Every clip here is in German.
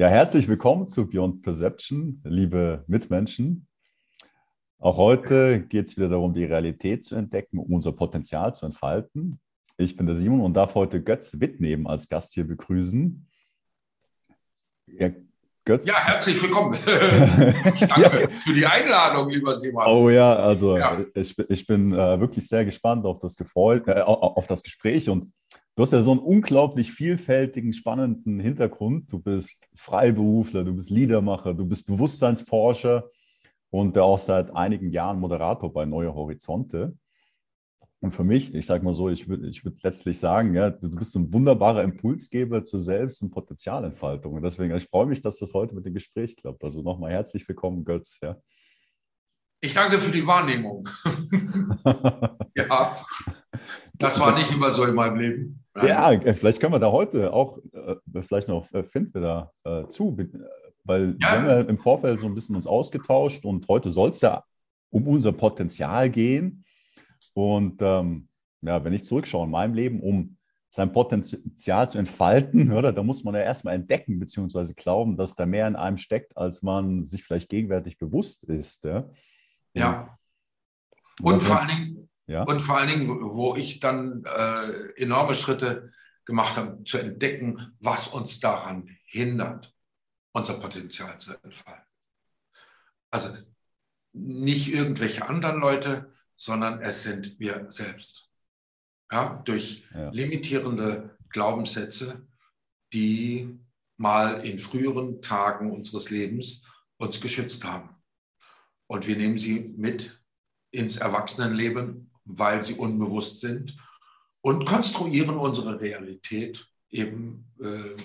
Ja, herzlich willkommen zu Beyond Perception, liebe Mitmenschen. Auch heute geht es wieder darum, die Realität zu entdecken, um unser Potenzial zu entfalten. Ich bin der Simon und darf heute Götz Wittnehmen als Gast hier begrüßen. Ja, Götz. Ja, herzlich willkommen. Danke ja. für die Einladung, lieber Simon. Oh ja, also ja. Ich, ich bin äh, wirklich sehr gespannt auf das, Gefreut, äh, auf das Gespräch und Du hast ja so einen unglaublich vielfältigen, spannenden Hintergrund. Du bist Freiberufler, du bist Liedermacher, du bist Bewusstseinsforscher und auch seit einigen Jahren Moderator bei Neue Horizonte. Und für mich, ich sage mal so, ich würde ich würd letztlich sagen, ja, du bist ein wunderbarer Impulsgeber zur Selbst- und Potenzialentfaltung. Und deswegen, ich freue mich, dass das heute mit dem Gespräch klappt. Also nochmal herzlich willkommen, Götz. Ja. Ich danke für die Wahrnehmung. ja, das war nicht immer so in meinem Leben. Ja, äh, vielleicht können wir da heute auch, äh, vielleicht noch, äh, finden wir da äh, zu, weil ja. wir haben ja im Vorfeld so ein bisschen uns ausgetauscht und heute soll es ja um unser Potenzial gehen. Und ähm, ja, wenn ich zurückschaue in meinem Leben, um sein Potenzial zu entfalten, oder, da muss man ja erstmal entdecken, beziehungsweise glauben, dass da mehr in einem steckt, als man sich vielleicht gegenwärtig bewusst ist. Ja. ja. Und, und vor allen Dingen, ja. Und vor allen Dingen, wo ich dann äh, enorme Schritte gemacht habe, zu entdecken, was uns daran hindert, unser Potenzial zu entfalten. Also nicht irgendwelche anderen Leute, sondern es sind wir selbst. Ja, durch ja. limitierende Glaubenssätze, die mal in früheren Tagen unseres Lebens uns geschützt haben. Und wir nehmen sie mit ins Erwachsenenleben weil sie unbewusst sind und konstruieren unsere Realität eben äh,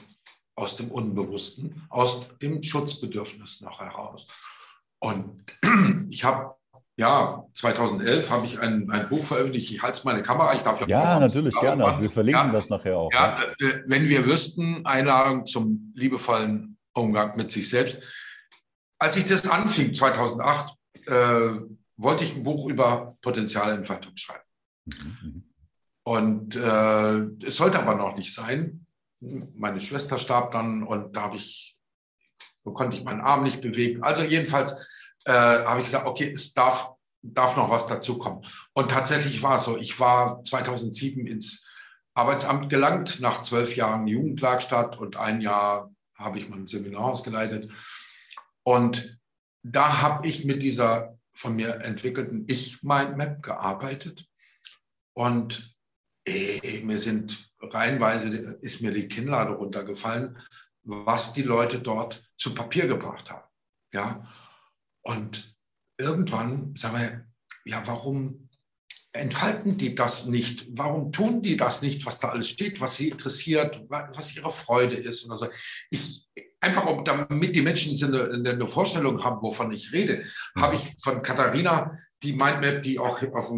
aus dem Unbewussten, aus dem Schutzbedürfnis noch heraus. Und ich habe, ja, 2011 habe ich ein, ein Buch veröffentlicht, ich halte meine Kamera, ich darf ja... Ja, natürlich, gerne, also wir verlinken ja, das nachher auch. Ja, ja. Äh, wenn wir wüssten, Einladung zum liebevollen Umgang mit sich selbst. Als ich das anfing, 2008, äh, wollte ich ein Buch über Potenzialentfaltung schreiben. Mhm. Und äh, es sollte aber noch nicht sein. Meine Schwester starb dann und da habe ich, konnte ich meinen Arm nicht bewegen. Also jedenfalls äh, habe ich gesagt, okay, es darf, darf noch was dazukommen. Und tatsächlich war es so. Ich war 2007 ins Arbeitsamt gelangt, nach zwölf Jahren Jugendwerkstatt und ein Jahr habe ich mein Seminarhaus geleitet. Und da habe ich mit dieser von mir entwickelten Ich-Mindmap gearbeitet. Und ey, mir sind reihenweise, ist mir die Kinnlade runtergefallen, was die Leute dort zu Papier gebracht haben. Ja? Und irgendwann sagen wir, ja, warum entfalten die das nicht? Warum tun die das nicht, was da alles steht, was sie interessiert, was ihre Freude ist? Und so. Ich, einfach um, damit die Menschen eine, eine Vorstellung haben, wovon ich rede, mhm. habe ich von Katharina die Mindmap, die auch auf,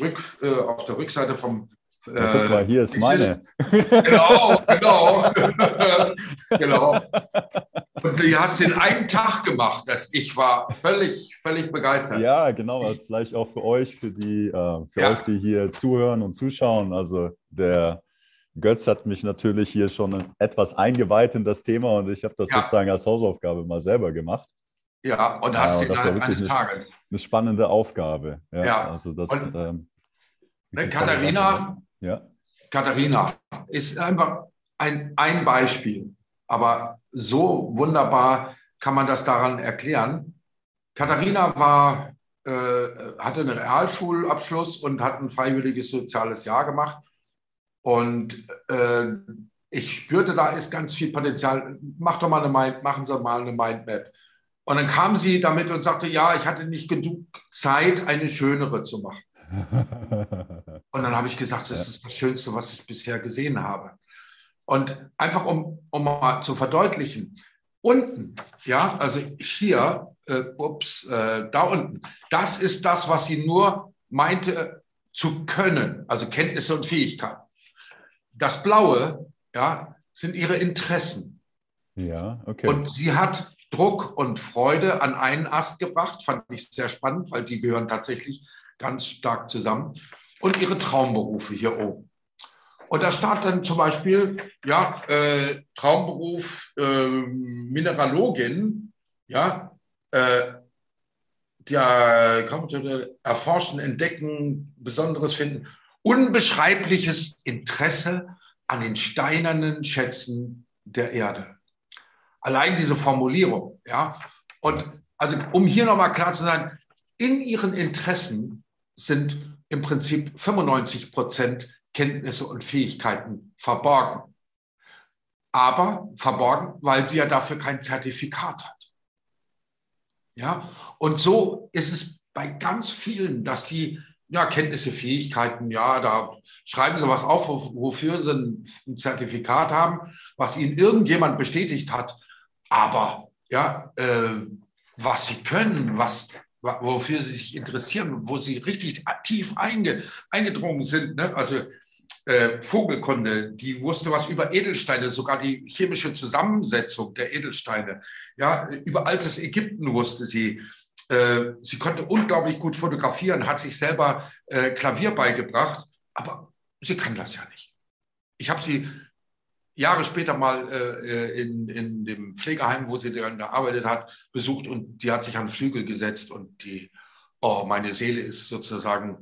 Rück, äh, auf der Rückseite vom äh, ja, guck mal, hier ist meine. Genau, genau. genau. Und du hast den einen Tag gemacht. Das, ich war völlig, völlig begeistert. Ja, genau. Also vielleicht auch für euch, für die, äh, für ja. euch, die hier zuhören und zuschauen. Also der Götz hat mich natürlich hier schon etwas eingeweiht in das Thema und ich habe das ja. sozusagen als Hausaufgabe mal selber gemacht. Ja, und hast ja, und das war wirklich eine, eine, spannende Aufgabe. Ja, ja. also das. Und, ähm, ne, Katharina, ja. Katharina ist einfach ein, ein Beispiel, aber so wunderbar kann man das daran erklären. Katharina war, äh, hatte einen Realschulabschluss und hat ein freiwilliges soziales Jahr gemacht und äh, ich spürte, da ist ganz viel Potenzial. Mach doch mal eine Mind, machen Sie mal eine Mindmap. Und dann kam sie damit und sagte, ja, ich hatte nicht genug Zeit, eine schönere zu machen. und dann habe ich gesagt, das ist das Schönste, was ich bisher gesehen habe. Und einfach um, um mal zu verdeutlichen, unten, ja, also hier, äh, ups, äh, da unten, das ist das, was sie nur meinte zu können, also Kenntnisse und Fähigkeiten. Das Blaue ja, sind ihre Interessen. Ja, okay. Und sie hat Druck und Freude an einen Ast gebracht, fand ich sehr spannend, weil die gehören tatsächlich ganz stark zusammen. Und ihre Traumberufe hier oben. Und da stand dann zum Beispiel, ja, äh, Traumberuf äh, Mineralogin, ja, äh, ja, erforschen, entdecken, Besonderes finden, unbeschreibliches Interesse an den steinernen Schätzen der Erde. Allein diese Formulierung, ja. Und also, um hier nochmal klar zu sein, in ihren Interessen sind im Prinzip 95 Prozent Kenntnisse und Fähigkeiten verborgen. Aber verborgen, weil sie ja dafür kein Zertifikat hat. Ja, und so ist es bei ganz vielen, dass die ja, Kenntnisse, Fähigkeiten, ja, da schreiben sie was auf, wofür sie ein Zertifikat haben, was ihnen irgendjemand bestätigt hat. Aber ja, äh, was sie können, was, wofür sie sich interessieren, wo sie richtig tief einge, eingedrungen sind. Ne? Also äh, Vogelkunde, die wusste was über Edelsteine, sogar die chemische Zusammensetzung der Edelsteine. Ja, über altes Ägypten wusste sie. Äh, sie konnte unglaublich gut fotografieren, hat sich selber äh, Klavier beigebracht, aber sie kann das ja nicht. Ich habe sie Jahre später mal äh, in, in dem Pflegeheim, wo sie dann gearbeitet hat, besucht und sie hat sich an Flügel gesetzt und die oh, meine Seele ist sozusagen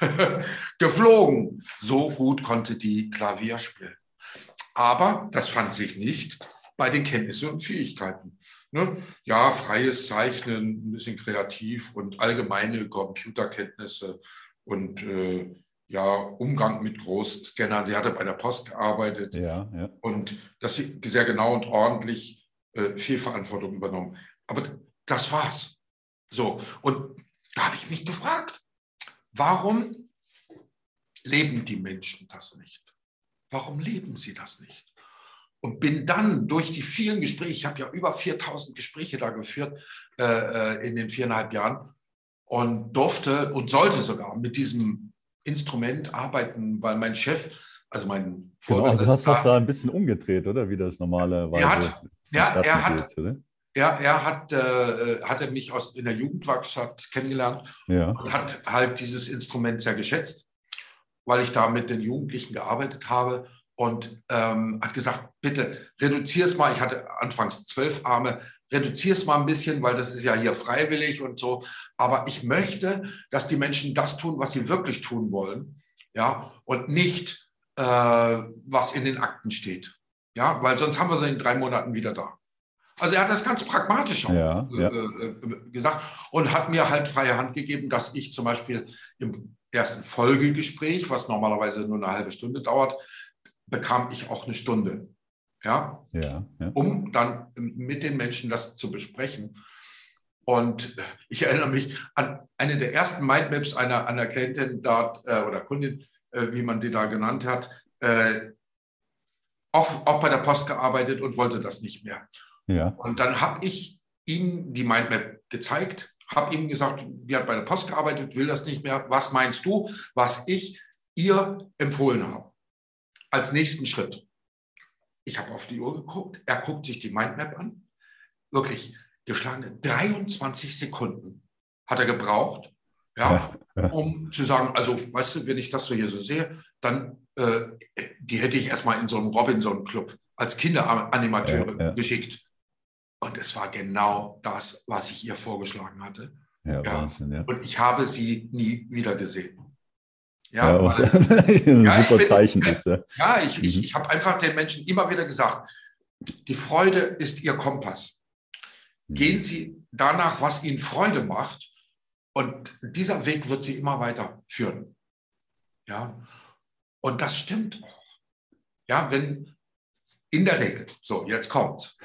geflogen. So gut konnte die Klavier spielen. Aber das fand sich nicht bei den Kenntnissen und Fähigkeiten. Ne? Ja, freies Zeichnen, ein bisschen kreativ und allgemeine Computerkenntnisse und äh, ja, Umgang mit Großscannern. Sie hatte bei der Post gearbeitet ja, ja. und das sehr genau und ordentlich äh, viel Verantwortung übernommen. Aber das war's. So, und da habe ich mich gefragt, warum leben die Menschen das nicht? Warum leben sie das nicht? Und bin dann durch die vielen Gespräche, ich habe ja über 4000 Gespräche da geführt äh, äh, in den viereinhalb Jahren und durfte und sollte sogar mit diesem Instrument arbeiten, weil mein Chef, also mein Vorgesetzter... Genau, also hast du das da ein bisschen umgedreht, oder? Wie das normalerweise er hat, ja, er hat, oder? er, er hat, äh, hatte mich aus, in der Jugendwerkstatt kennengelernt ja. und hat halt dieses Instrument sehr geschätzt, weil ich da mit den Jugendlichen gearbeitet habe und ähm, hat gesagt, bitte reduzier es mal. Ich hatte anfangs zwölf Arme, reduzier es mal ein bisschen, weil das ist ja hier freiwillig und so. Aber ich möchte, dass die Menschen das tun, was sie wirklich tun wollen, ja, und nicht, äh, was in den Akten steht. Ja, weil sonst haben wir sie in drei Monaten wieder da. Also er hat das ganz pragmatisch auch ja, äh, ja. Äh, gesagt und hat mir halt freie Hand gegeben, dass ich zum Beispiel im ersten Folgegespräch, was normalerweise nur eine halbe Stunde dauert, bekam ich auch eine Stunde. Ja, ja, ja. um dann mit den Menschen das zu besprechen. Und ich erinnere mich an eine der ersten Mindmaps einer, einer Klientin dort äh, oder Kundin, äh, wie man die da genannt hat, äh, auch, auch bei der Post gearbeitet und wollte das nicht mehr. Ja. Und dann habe ich ihm die Mindmap gezeigt, habe ihm gesagt, die hat bei der Post gearbeitet, will das nicht mehr. Was meinst du, was ich ihr empfohlen habe? Als nächsten Schritt. Ich habe auf die Uhr geguckt, er guckt sich die Mindmap an. Wirklich geschlagene 23 Sekunden hat er gebraucht, ja, ja, um zu sagen, also weißt du, wenn ich das so hier so sehe, dann äh, die hätte ich erstmal in so einem Robinson-Club als Kinderanimateure ja, geschickt. Und es war genau das, was ich ihr vorgeschlagen hatte. Ja, ja. Wahnsinn, ja. Und ich habe sie nie wieder gesehen. Ja, ja weil, ein ja, super bin, Zeichen ist. Ja, ja ich, mhm. ich, ich habe einfach den Menschen immer wieder gesagt, die Freude ist ihr Kompass. Mhm. Gehen Sie danach, was Ihnen Freude macht. Und dieser Weg wird Sie immer weiter führen. Ja, und das stimmt auch. Ja, wenn in der Regel, so jetzt kommt's.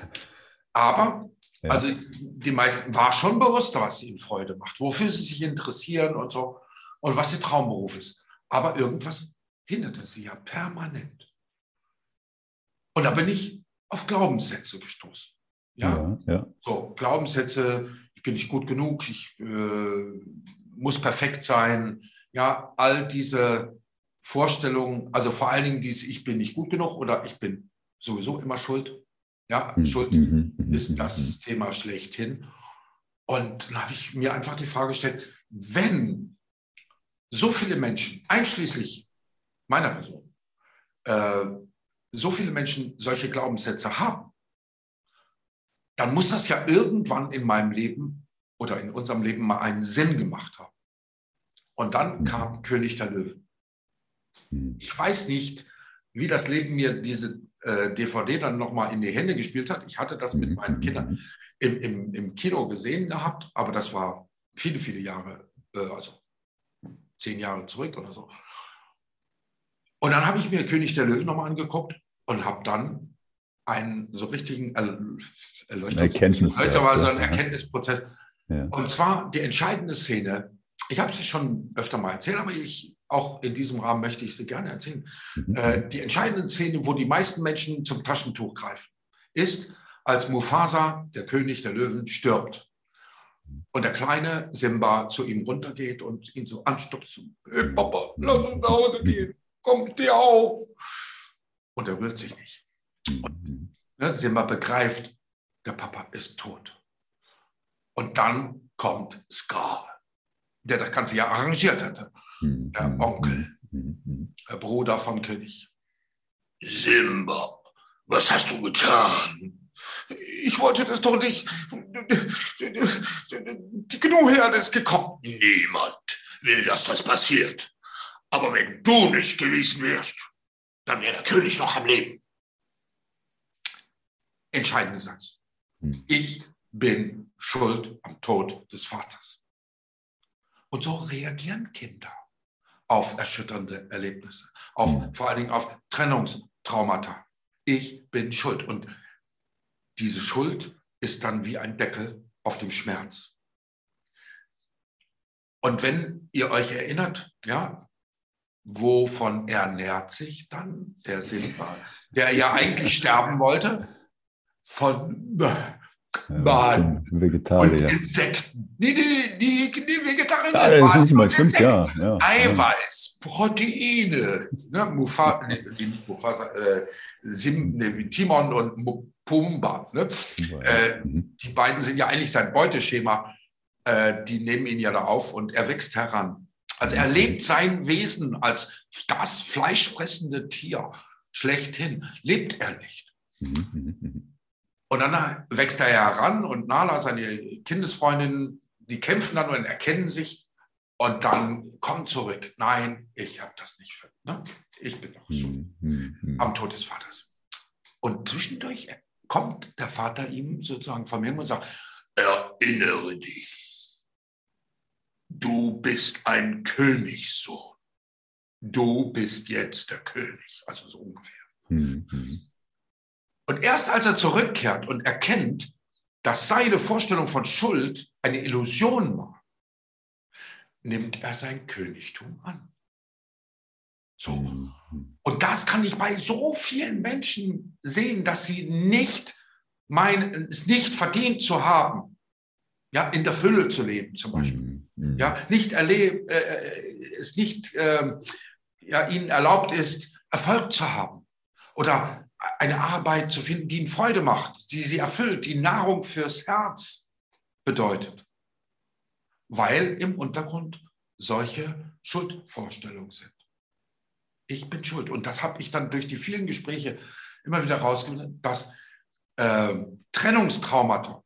Aber ja. also die meisten war schon bewusst, was ihnen Freude macht, wofür sie sich interessieren und so und was ihr Traumberuf ist. Aber irgendwas hinderte sie ja permanent. Und da bin ich auf Glaubenssätze gestoßen. Ja, ja, ja. so Glaubenssätze, ich bin nicht gut genug, ich äh, muss perfekt sein. Ja, all diese Vorstellungen, also vor allen Dingen dieses Ich bin nicht gut genug oder ich bin sowieso immer schuld. Ja, mhm. Schuld mhm. mhm ist mhm. das Thema schlechthin. Und dann habe ich mir einfach die Frage gestellt, wenn so viele Menschen, einschließlich meiner Person, äh, so viele Menschen solche Glaubenssätze haben, dann muss das ja irgendwann in meinem Leben oder in unserem Leben mal einen Sinn gemacht haben. Und dann kam König der Löwen. Mhm. Ich weiß nicht, wie das Leben mir diese äh, DVD dann nochmal in die Hände gespielt hat. Ich hatte das mit mhm. meinen Kindern im, im, im Kino gesehen gehabt, aber das war viele, viele Jahre, äh, also zehn Jahre zurück oder so. Und dann habe ich mir König der Löwen nochmal angeguckt und habe dann einen so richtigen einen Erkenntnisprozess. Ja. Und zwar die entscheidende Szene, ich habe sie schon öfter mal erzählt, aber ich, auch in diesem Rahmen möchte ich sie gerne erzählen. Mhm. Äh, die entscheidende Szene, wo die meisten Menschen zum Taschentuch greifen, ist, als Mufasa, der König der Löwen, stirbt. Und der kleine Simba zu ihm runtergeht und ihn so anstupst. Hey Papa, lass uns nach Hause gehen. Komm, steh auf. Und er rührt sich nicht. Und, ne, Simba begreift, der Papa ist tot. Und dann kommt Scar, der das Ganze ja arrangiert hatte. Der Onkel, der Bruder vom König. Simba, was hast du getan? Ich wollte das doch nicht. Die Gnu-Herde ist gekommen. Niemand will, dass das passiert. Aber wenn du nicht gewesen wärst, dann wäre der König noch am Leben. Entscheidender Satz. Hm. Ich bin schuld am Tod des Vaters. Und so reagieren Kinder auf erschütternde Erlebnisse, auf, hm. vor allen Dingen auf Trennungstraumata. Ich bin schuld. Und diese Schuld ist dann wie ein Deckel auf dem Schmerz. Und wenn ihr euch erinnert, ja, wovon ernährt sich dann der Silber, der ja eigentlich sterben wollte? Von ja, Vegetarier. Insekten. Die, die, die, die Vegetarier. Ja, das ist nicht mal stimmt, ja, ja. Eiweiß, Proteine. Ne, Mufa, nee, nicht Mufasa, äh, Sim, nee, Timon und Pumba. Ne? Äh, mhm. Die beiden sind ja eigentlich sein Beuteschema. Äh, die nehmen ihn ja da auf und er wächst heran. Also er lebt sein Wesen als das fleischfressende Tier schlechthin. Lebt er nicht. Mhm. mhm, mhm. Und dann wächst er heran und Nala, seine Kindesfreundin, die kämpfen dann und erkennen sich und dann kommen zurück. Nein, ich habe das nicht für. Ne? Ich bin doch schuld mhm. am Tod des Vaters. Und zwischendurch kommt der Vater ihm sozusagen von mir und sagt, erinnere dich, du bist ein Königssohn. Du bist jetzt der König, also so ungefähr. Mhm. Und erst als er zurückkehrt und erkennt, dass seine Vorstellung von Schuld eine Illusion war, nimmt er sein Königtum an. So. Und das kann ich bei so vielen Menschen sehen, dass sie nicht meinen, es nicht verdient zu haben, ja, in der Fülle zu leben zum Beispiel. Mhm. mhm. Ja, nicht erleben, äh, äh, es nicht äh, ja, ihnen erlaubt ist, Erfolg zu haben oder eine Arbeit zu finden, die ihnen Freude macht, die sie erfüllt, die Nahrung fürs Herz bedeutet, weil im Untergrund solche Schuldvorstellungen sind. Ich bin schuld. Und das habe ich dann durch die vielen Gespräche immer wieder rausgefunden, dass äh, Trennungstraumata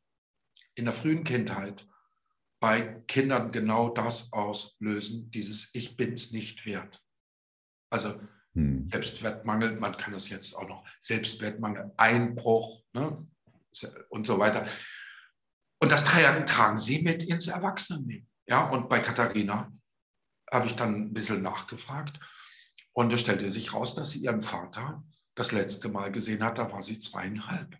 in der frühen Kindheit bei Kindern genau das auslösen, dieses Ich bin es nicht wert. Also hm. Selbstwertmangel, man kann es jetzt auch noch Selbstwertmangel, Einbruch ne, und so weiter. Und das tragen sie mit ins Erwachsenenleben. Ja, und bei Katharina habe ich dann ein bisschen nachgefragt und es stellte sich raus, dass sie ihren Vater das letzte Mal gesehen hat, da war sie zweieinhalb.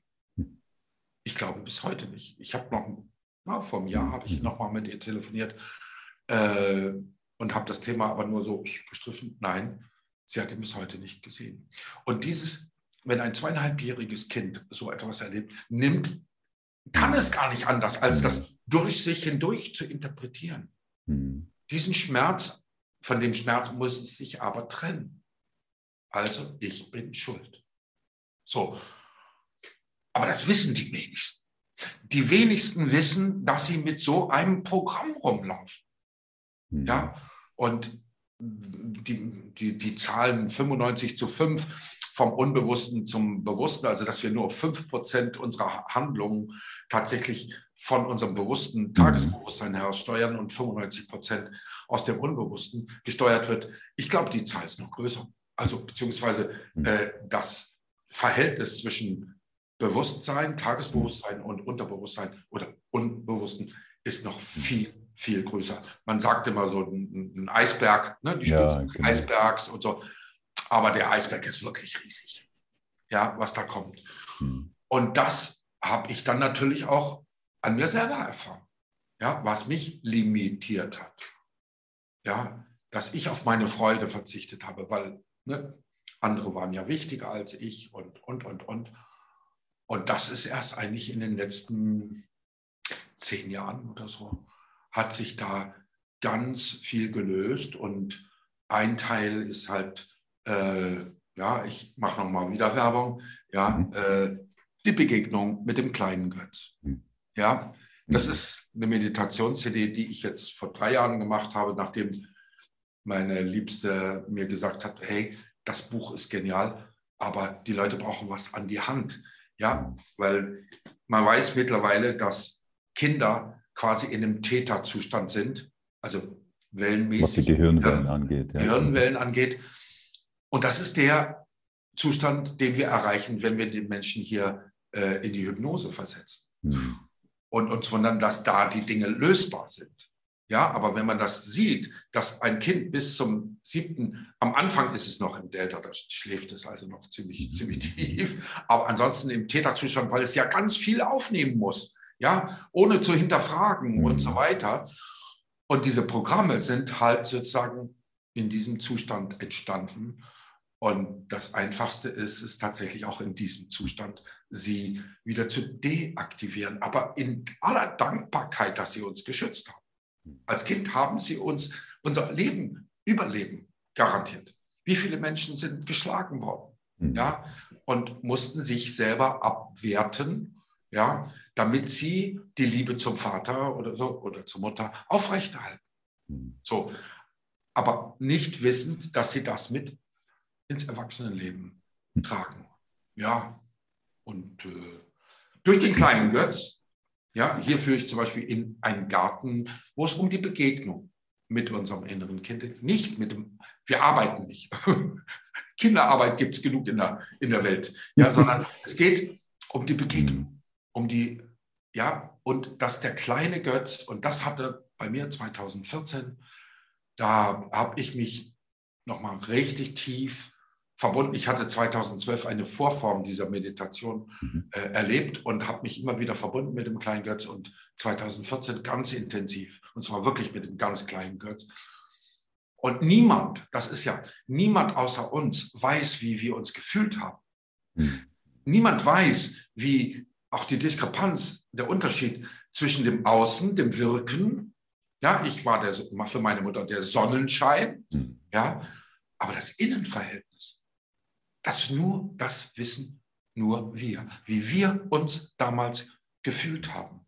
Ich glaube bis heute nicht. Ich habe noch, na, vor einem Jahr habe ich hm. noch mal mit ihr telefoniert äh, und habe das Thema aber nur so gestriffen. Nein, Sie hat ihn bis heute nicht gesehen. Und dieses, wenn ein zweieinhalbjähriges Kind so etwas erlebt, nimmt, kann es gar nicht anders, als das durch sich hindurch zu interpretieren. Mhm. Diesen Schmerz, von dem Schmerz muss es sich aber trennen. Also, ich bin schuld. So. Aber das wissen die wenigsten. Die wenigsten wissen, dass sie mit so einem Programm rumlaufen. Mhm. Ja. Und die, die, die Zahlen 95 zu 5 vom Unbewussten zum Bewussten, also dass wir nur 5 Prozent unserer Handlungen tatsächlich von unserem bewussten mhm. Tagesbewusstsein heraus steuern und 95 Prozent aus dem Unbewussten gesteuert wird. Ich glaube, die Zahl ist noch größer. Also beziehungsweise mhm. äh, das Verhältnis zwischen Bewusstsein, Tagesbewusstsein und Unterbewusstsein oder Unbewussten ist noch viel, viel größer. Man sagt immer so ein, ein Eisberg, ne? die Spitze ja, des genau. Eisbergs und so. Aber der Eisberg ist wirklich riesig, ja, was da kommt. Mhm. Und das habe ich dann natürlich auch an mir selber erfahren, ja, was mich limitiert hat. Ja, dass ich auf meine Freude verzichtet habe, weil ne, andere waren ja wichtiger als ich und, und, und, und. Und das ist erst eigentlich in den letzten zehn Jahren oder so, hat sich da ganz viel gelöst. Und ein Teil ist halt, äh, ja, ich mache nochmal wieder Werbung, ja, mhm. äh, die Begegnung mit dem kleinen Götz. Mhm. Ja, das mhm. ist eine Meditations-CD, die ich jetzt vor drei Jahren gemacht habe, nachdem meine Liebste mir gesagt hat, hey, das Buch ist genial, aber die Leute brauchen was an die Hand. Ja, weil man weiß mittlerweile, dass Kinder quasi in einem Täterzustand sind, also wellenmäßig. Was die Gehirnwellen ja, angeht. Ja. Gehirnwellen angeht. Und das ist der Zustand, den wir erreichen, wenn wir den Menschen hier äh, in die Hypnose versetzen. Hm und uns wundern, dass da die Dinge lösbar sind. Ja, aber wenn man das sieht, dass ein Kind bis zum siebten, am Anfang ist es noch im Delta, da schläft es also noch ziemlich, ziemlich tief, aber ansonsten im Täterzustand, weil es ja ganz viel aufnehmen muss, ja, ohne zu hinterfragen mhm. und so weiter. Und diese Programme sind halt sozusagen in diesem Zustand entstanden. Und das Einfachste ist es tatsächlich auch in diesem Zustand, sie wieder zu deaktivieren, aber in aller Dankbarkeit, dass sie uns geschützt haben. Als Kind haben sie uns unser Leben, Überleben garantiert. Wie viele Menschen sind geschlagen worden, mhm. ja, und mussten sich selber abwerten, ja, damit sie die Liebe zum Vater oder so oder zur Mutter aufrechterhalten. Mhm. So, aber nicht wissend, dass sie das mit ins Erwachsenenleben tragen. Ja, und äh, durch den kleinen Götz, ja, hier führe ich zum Beispiel in einen Garten, wo es um die Begegnung mit unserem inneren Kind geht. Nicht mit dem, wir arbeiten nicht. Kinderarbeit gibt es genug in der, in der Welt, ja, sondern es geht um die Begegnung, um die, ja, und dass der kleine Götz, und das hatte bei mir 2014, da habe ich mich nochmal richtig tief verbunden. Ich hatte 2012 eine Vorform dieser Meditation mhm. äh, erlebt und habe mich immer wieder verbunden mit dem kleinen Götz und 2014 ganz intensiv und zwar wirklich mit dem ganz kleinen Götz. Und niemand, das ist ja, niemand außer uns weiß, wie wir uns gefühlt haben. Mhm. Niemand weiß, wie auch die Diskrepanz, der Unterschied zwischen dem Außen, dem Wirken, ja, ich war der, für meine Mutter der Sonnenschein, mhm. ja, aber das Innenverhältnis, das nur, das wissen nur wir, wie wir uns damals gefühlt haben.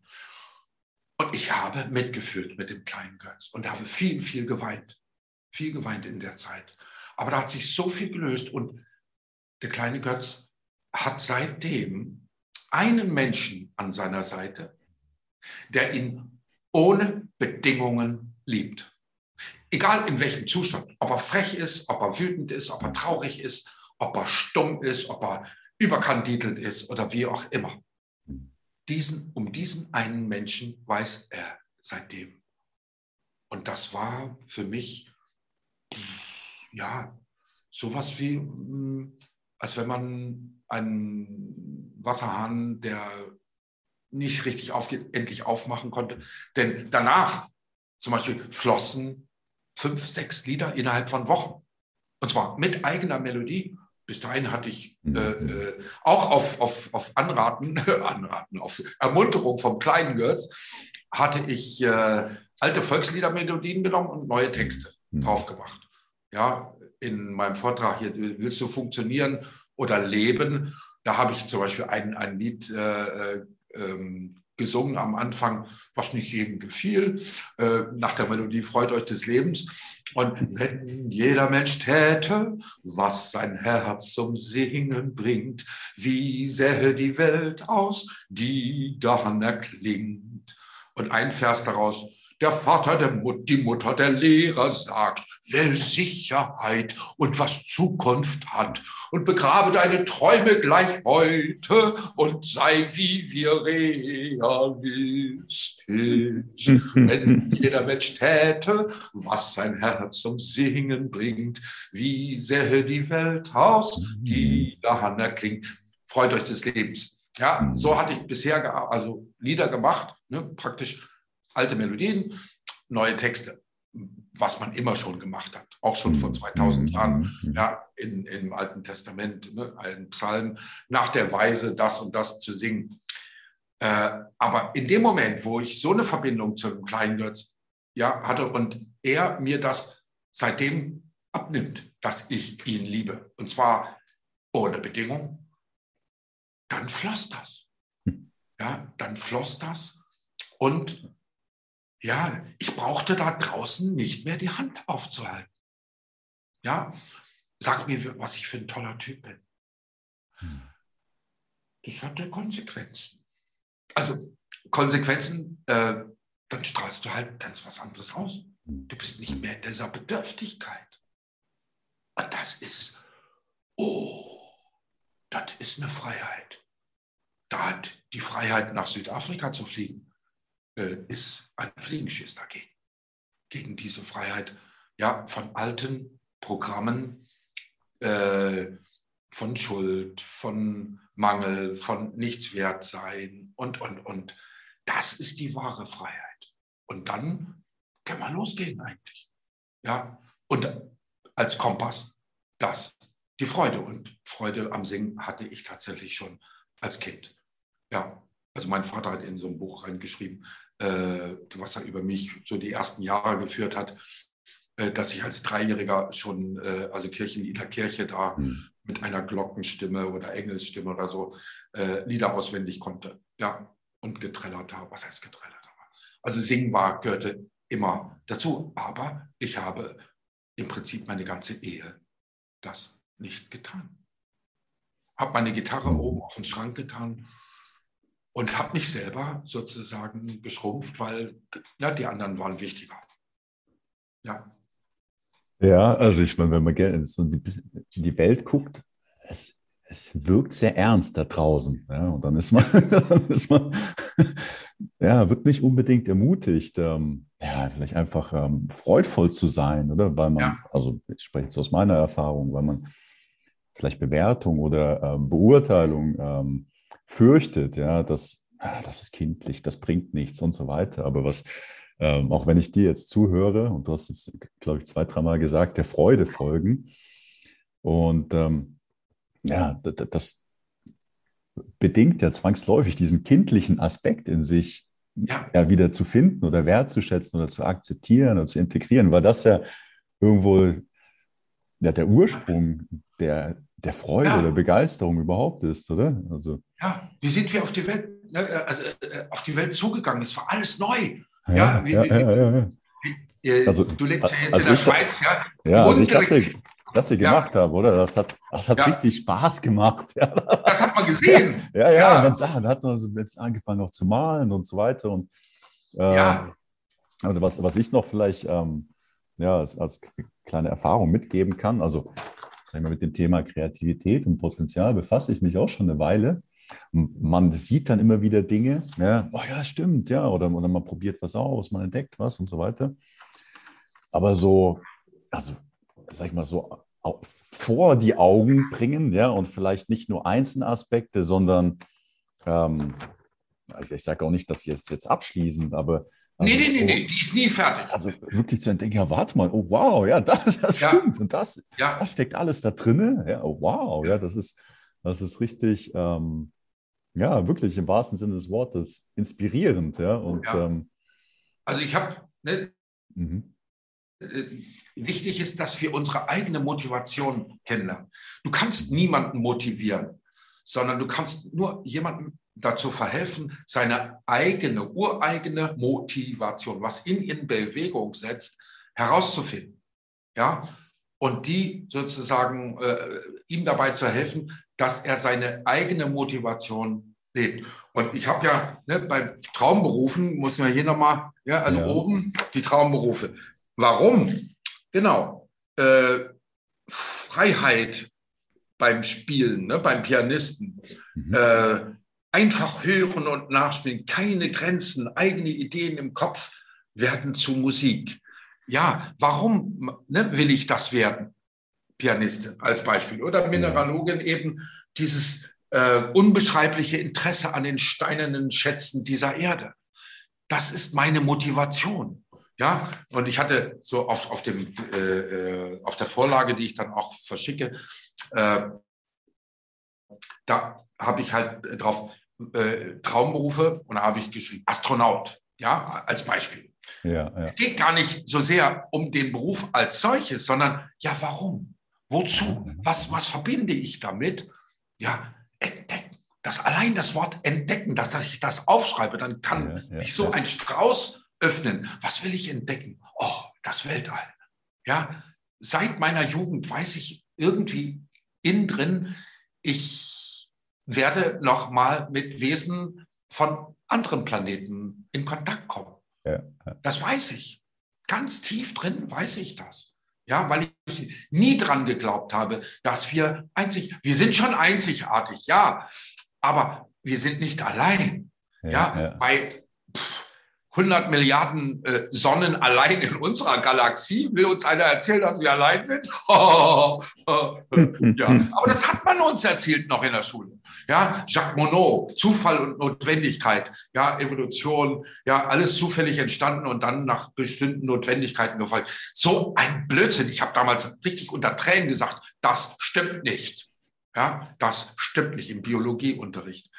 Und ich habe mitgefühlt mit dem kleinen Götz und habe viel, viel geweint. Viel geweint in der Zeit. Aber da hat sich so viel gelöst und der kleine Götz hat seitdem einen Menschen an seiner Seite, der ihn ohne Bedingungen liebt. Egal in welchem Zustand, ob er frech ist, ob er wütend ist, ob er traurig ist, ob er stumm ist, ob er überkandidelt ist oder wie auch immer. Diesen, um diesen einen Menschen weiß er seitdem. Und das war für mich, ja, sowas wie, hm, als wenn man einen Wasserhahn, der nicht richtig aufgeht, endlich aufmachen konnte. Denn danach zum Beispiel flossen fünf, sechs Lieder innerhalb von Wochen. Und zwar mit eigener Melodie bis dahin hatte ich mhm. äh, äh, auch auf, auf, auf Anraten, Anraten, auf Ermunterung vom kleinen Götz, hatte ich äh, alte Volksliedermelodien genommen und neue Texte mhm. drauf gemacht. Ja, in meinem Vortrag hier, willst du funktionieren oder leben? Da habe ich zum Beispiel ein, ein Lied äh, äh ähm, gesungen am Anfang, was nicht jedem gefiel, äh, nach der Melodie Freut euch des Lebens. Und wenn jeder Mensch täte, was sein Herz zum Singen bringt, wie sähe die Welt aus, die dann erklingt. Und ein Vers daraus, der Vater, der Mut, die Mutter, der Lehrer sagt, will Sicherheit und was Zukunft hat und begrabe deine Träume gleich heute und sei wie wir realistisch. Wenn jeder Mensch täte, was sein Herz zum Singen bringt, wie sähe die Welt aus, die daran erklingt. Freut euch des Lebens. Ja, so hatte ich bisher also Lieder gemacht, ne, praktisch alte Melodien, neue Texte, was man immer schon gemacht hat, auch schon vor 2000 mhm. Jahren, mhm. ja, in, im Alten Testament, ne, allen Psalmen, nach der Weise, das und das zu singen. Äh, aber in dem Moment, wo ich so eine Verbindung zu dem kleinen Götz ja, hatte und er mir das seitdem abnimmt, dass ich ihn liebe, und zwar ohne Bedingung, dann floss das. Hm. Ja, dann floss das und ja, ich brauchte da draußen nicht mehr die Hand aufzuhalten. Ja, sag mir, was ich für ein toller Typ bin. Hm. Das hatte Konsequenzen. Also Konsequenzen, äh, dann strahlst du halt ganz was anderes aus. Hm. Du bist nicht mehr in dieser Bedürftigkeit. Und das ist, oh, das ist eine Freiheit. Da hat die Freiheit, nach Südafrika zu fliegen, ist ein Fliegenschiss dagegen, gegen diese Freiheit ja, von alten Programmen, äh, von Schuld, von Mangel, von Nichtswertsein und, und, und. Das ist die wahre Freiheit. Und dann kann man losgehen eigentlich. Ja, und als Kompass das, die Freude. Und Freude am Singen hatte ich tatsächlich schon als Kind. Ja, also mein Vater hat in so ein Buch reingeschrieben, äh, was er über mich so die ersten Jahre geführt hat, äh, dass ich als Dreijähriger schon, äh, also Kirchenlieder Kirche da mhm. mit einer Glockenstimme oder Engelsstimme oder so äh, Lieder auswendig konnte. Ja, und getrellert habe. Was heißt getrellert? Also singen war, gehörte immer dazu. Aber ich habe im Prinzip meine ganze Ehe das nicht getan. Habe meine Gitarre hm. oben auf den Schrank getan und habe mich selber sozusagen geschrumpft, weil ja, die anderen waren wichtiger. Ja. Ja, also ich meine, wenn man so in die Welt guckt, es, es wirkt sehr ernst da draußen. Ja, und dann ist man, dann ist man ja, wird nicht unbedingt ermutigt, ähm, ja, vielleicht einfach ähm, freudvoll zu sein, oder? Weil man, ja. also ich spreche jetzt aus meiner Erfahrung, weil man vielleicht Bewertung oder ähm, Beurteilung ähm, fürchtet, ja, dass ah, das ist kindlich, das bringt nichts und so weiter. Aber was, ähm, auch wenn ich dir jetzt zuhöre, und du hast jetzt, glaube ich, zwei, dreimal gesagt, der Freude folgen. Und ähm, ja, das, bedingt ja zwangsläufig diesen kindlichen Aspekt in sich ja. ja. wieder zu finden oder wertzuschätzen oder zu akzeptieren oder zu integrieren, weil das ja irgendwo ja, der Ursprung der, der Freude, ja. der Begeisterung überhaupt ist, oder? Also. Ja, wie sind wir auf die Welt, ne, also, äh, auf die Welt zugegangen? Es war alles neu. Ja, ja, wie, ja, ja, ja, Also, du lebst ja jetzt also in der Schweiz, ja. Ja, als ich das hier, das hier gemacht habe, oder? Das hat, das hat richtig Spaß gemacht. Das hat man gesehen. Ja, ja, ja. Und dann, dann hat man so jetzt angefangen auch zu malen und so weiter. Und äh, ja. Also was, was ich noch vielleicht ähm, ja, als, als kleine Erfahrung mitgeben kann, also sagen wir, mit dem Thema Kreativität und Potenzial befasse ich mich auch schon eine Weile. Man sieht dann immer wieder Dinge, ja, oh ja, stimmt, ja, oder, oder man probiert was aus, man entdeckt was und so weiter. Aber so, also, sag ich mal, so vor die Augen bringen, ja, und vielleicht nicht nur einzelne Aspekte, sondern ähm, also ich sage auch nicht, dass sie es jetzt abschließen, aber also nee, nee, nee, nee, die ist nie fertig. Also wirklich zu entdecken, ja, warte mal, oh wow, ja, das, das ja. stimmt. Und das, ja. das steckt alles da drin. Ja, oh wow, ja, das ist, das ist richtig, ähm, ja, wirklich im wahrsten Sinne des Wortes inspirierend. Ja, und, ja. Ähm, also ich habe, ne, mhm. Äh, wichtig ist, dass wir unsere eigene Motivation kennenlernen. Du kannst niemanden motivieren, sondern du kannst nur jemanden dazu verhelfen, seine eigene, ureigene Motivation, was ihn in Bewegung setzt, herauszufinden. Ja, und die sozusagen äh, ihm dabei zu helfen, dass er seine eigene Motivation lebt. Und ich habe ja ne, bei Traumberufen, muss man hier nochmal, ja, also ja. oben die Traumberufe. Warum? Genau. Äh, Freiheit beim Spielen, ne, beim Pianisten. Mhm. Äh, einfach hören und nachspielen, keine Grenzen, eigene Ideen im Kopf werden zu Musik. Ja, warum ne, will ich das werden? Pianistin als Beispiel oder Mineralogin eben dieses äh, unbeschreibliche Interesse an den steinernen Schätzen dieser Erde. Das ist meine Motivation. Ja, und ich hatte so auf, auf, dem, äh, äh, auf der Vorlage, die ich dann auch verschicke, äh, da habe ich halt drauf äh, Traumberufe und da habe ich geschrieben Astronaut, ja, als Beispiel. Ja, ja. Es geht gar nicht so sehr um den Beruf als solches, sondern ja, warum? Wozu? Was, was verbinde ich damit? Ja, entdecken. Das allein das Wort entdecken, dass ich das aufschreibe, dann kann ja, ich so ein Strauß öffnen. Was will ich entdecken? Oh, das Weltall. Ja, seit meiner Jugend weiß ich irgendwie innen drin, ich werde noch mal mit Wesen von anderen Planeten in Kontakt kommen. Ja, ja. Das weiß ich. Ganz tief drin weiß ich das. Ja, weil ich nie dran geglaubt habe, dass wir einzig, wir sind schon einzigartig, ja, aber wir sind nicht allein. Ja, ja bei 100 Milliarden äh, Sonnen allein in unserer Galaxie. Will uns einer erzählen, dass wir allein sind? ja. Aber das hat man uns erzählt noch in der Schule. Ja, Jacques Monod, Zufall und Notwendigkeit, ja, Evolution, ja, alles zufällig entstanden und dann nach bestimmten Notwendigkeiten gefolgt. So ein Blödsinn. Ich habe damals richtig unter Tränen gesagt, das stimmt nicht. Ja, das stimmt nicht im Biologieunterricht.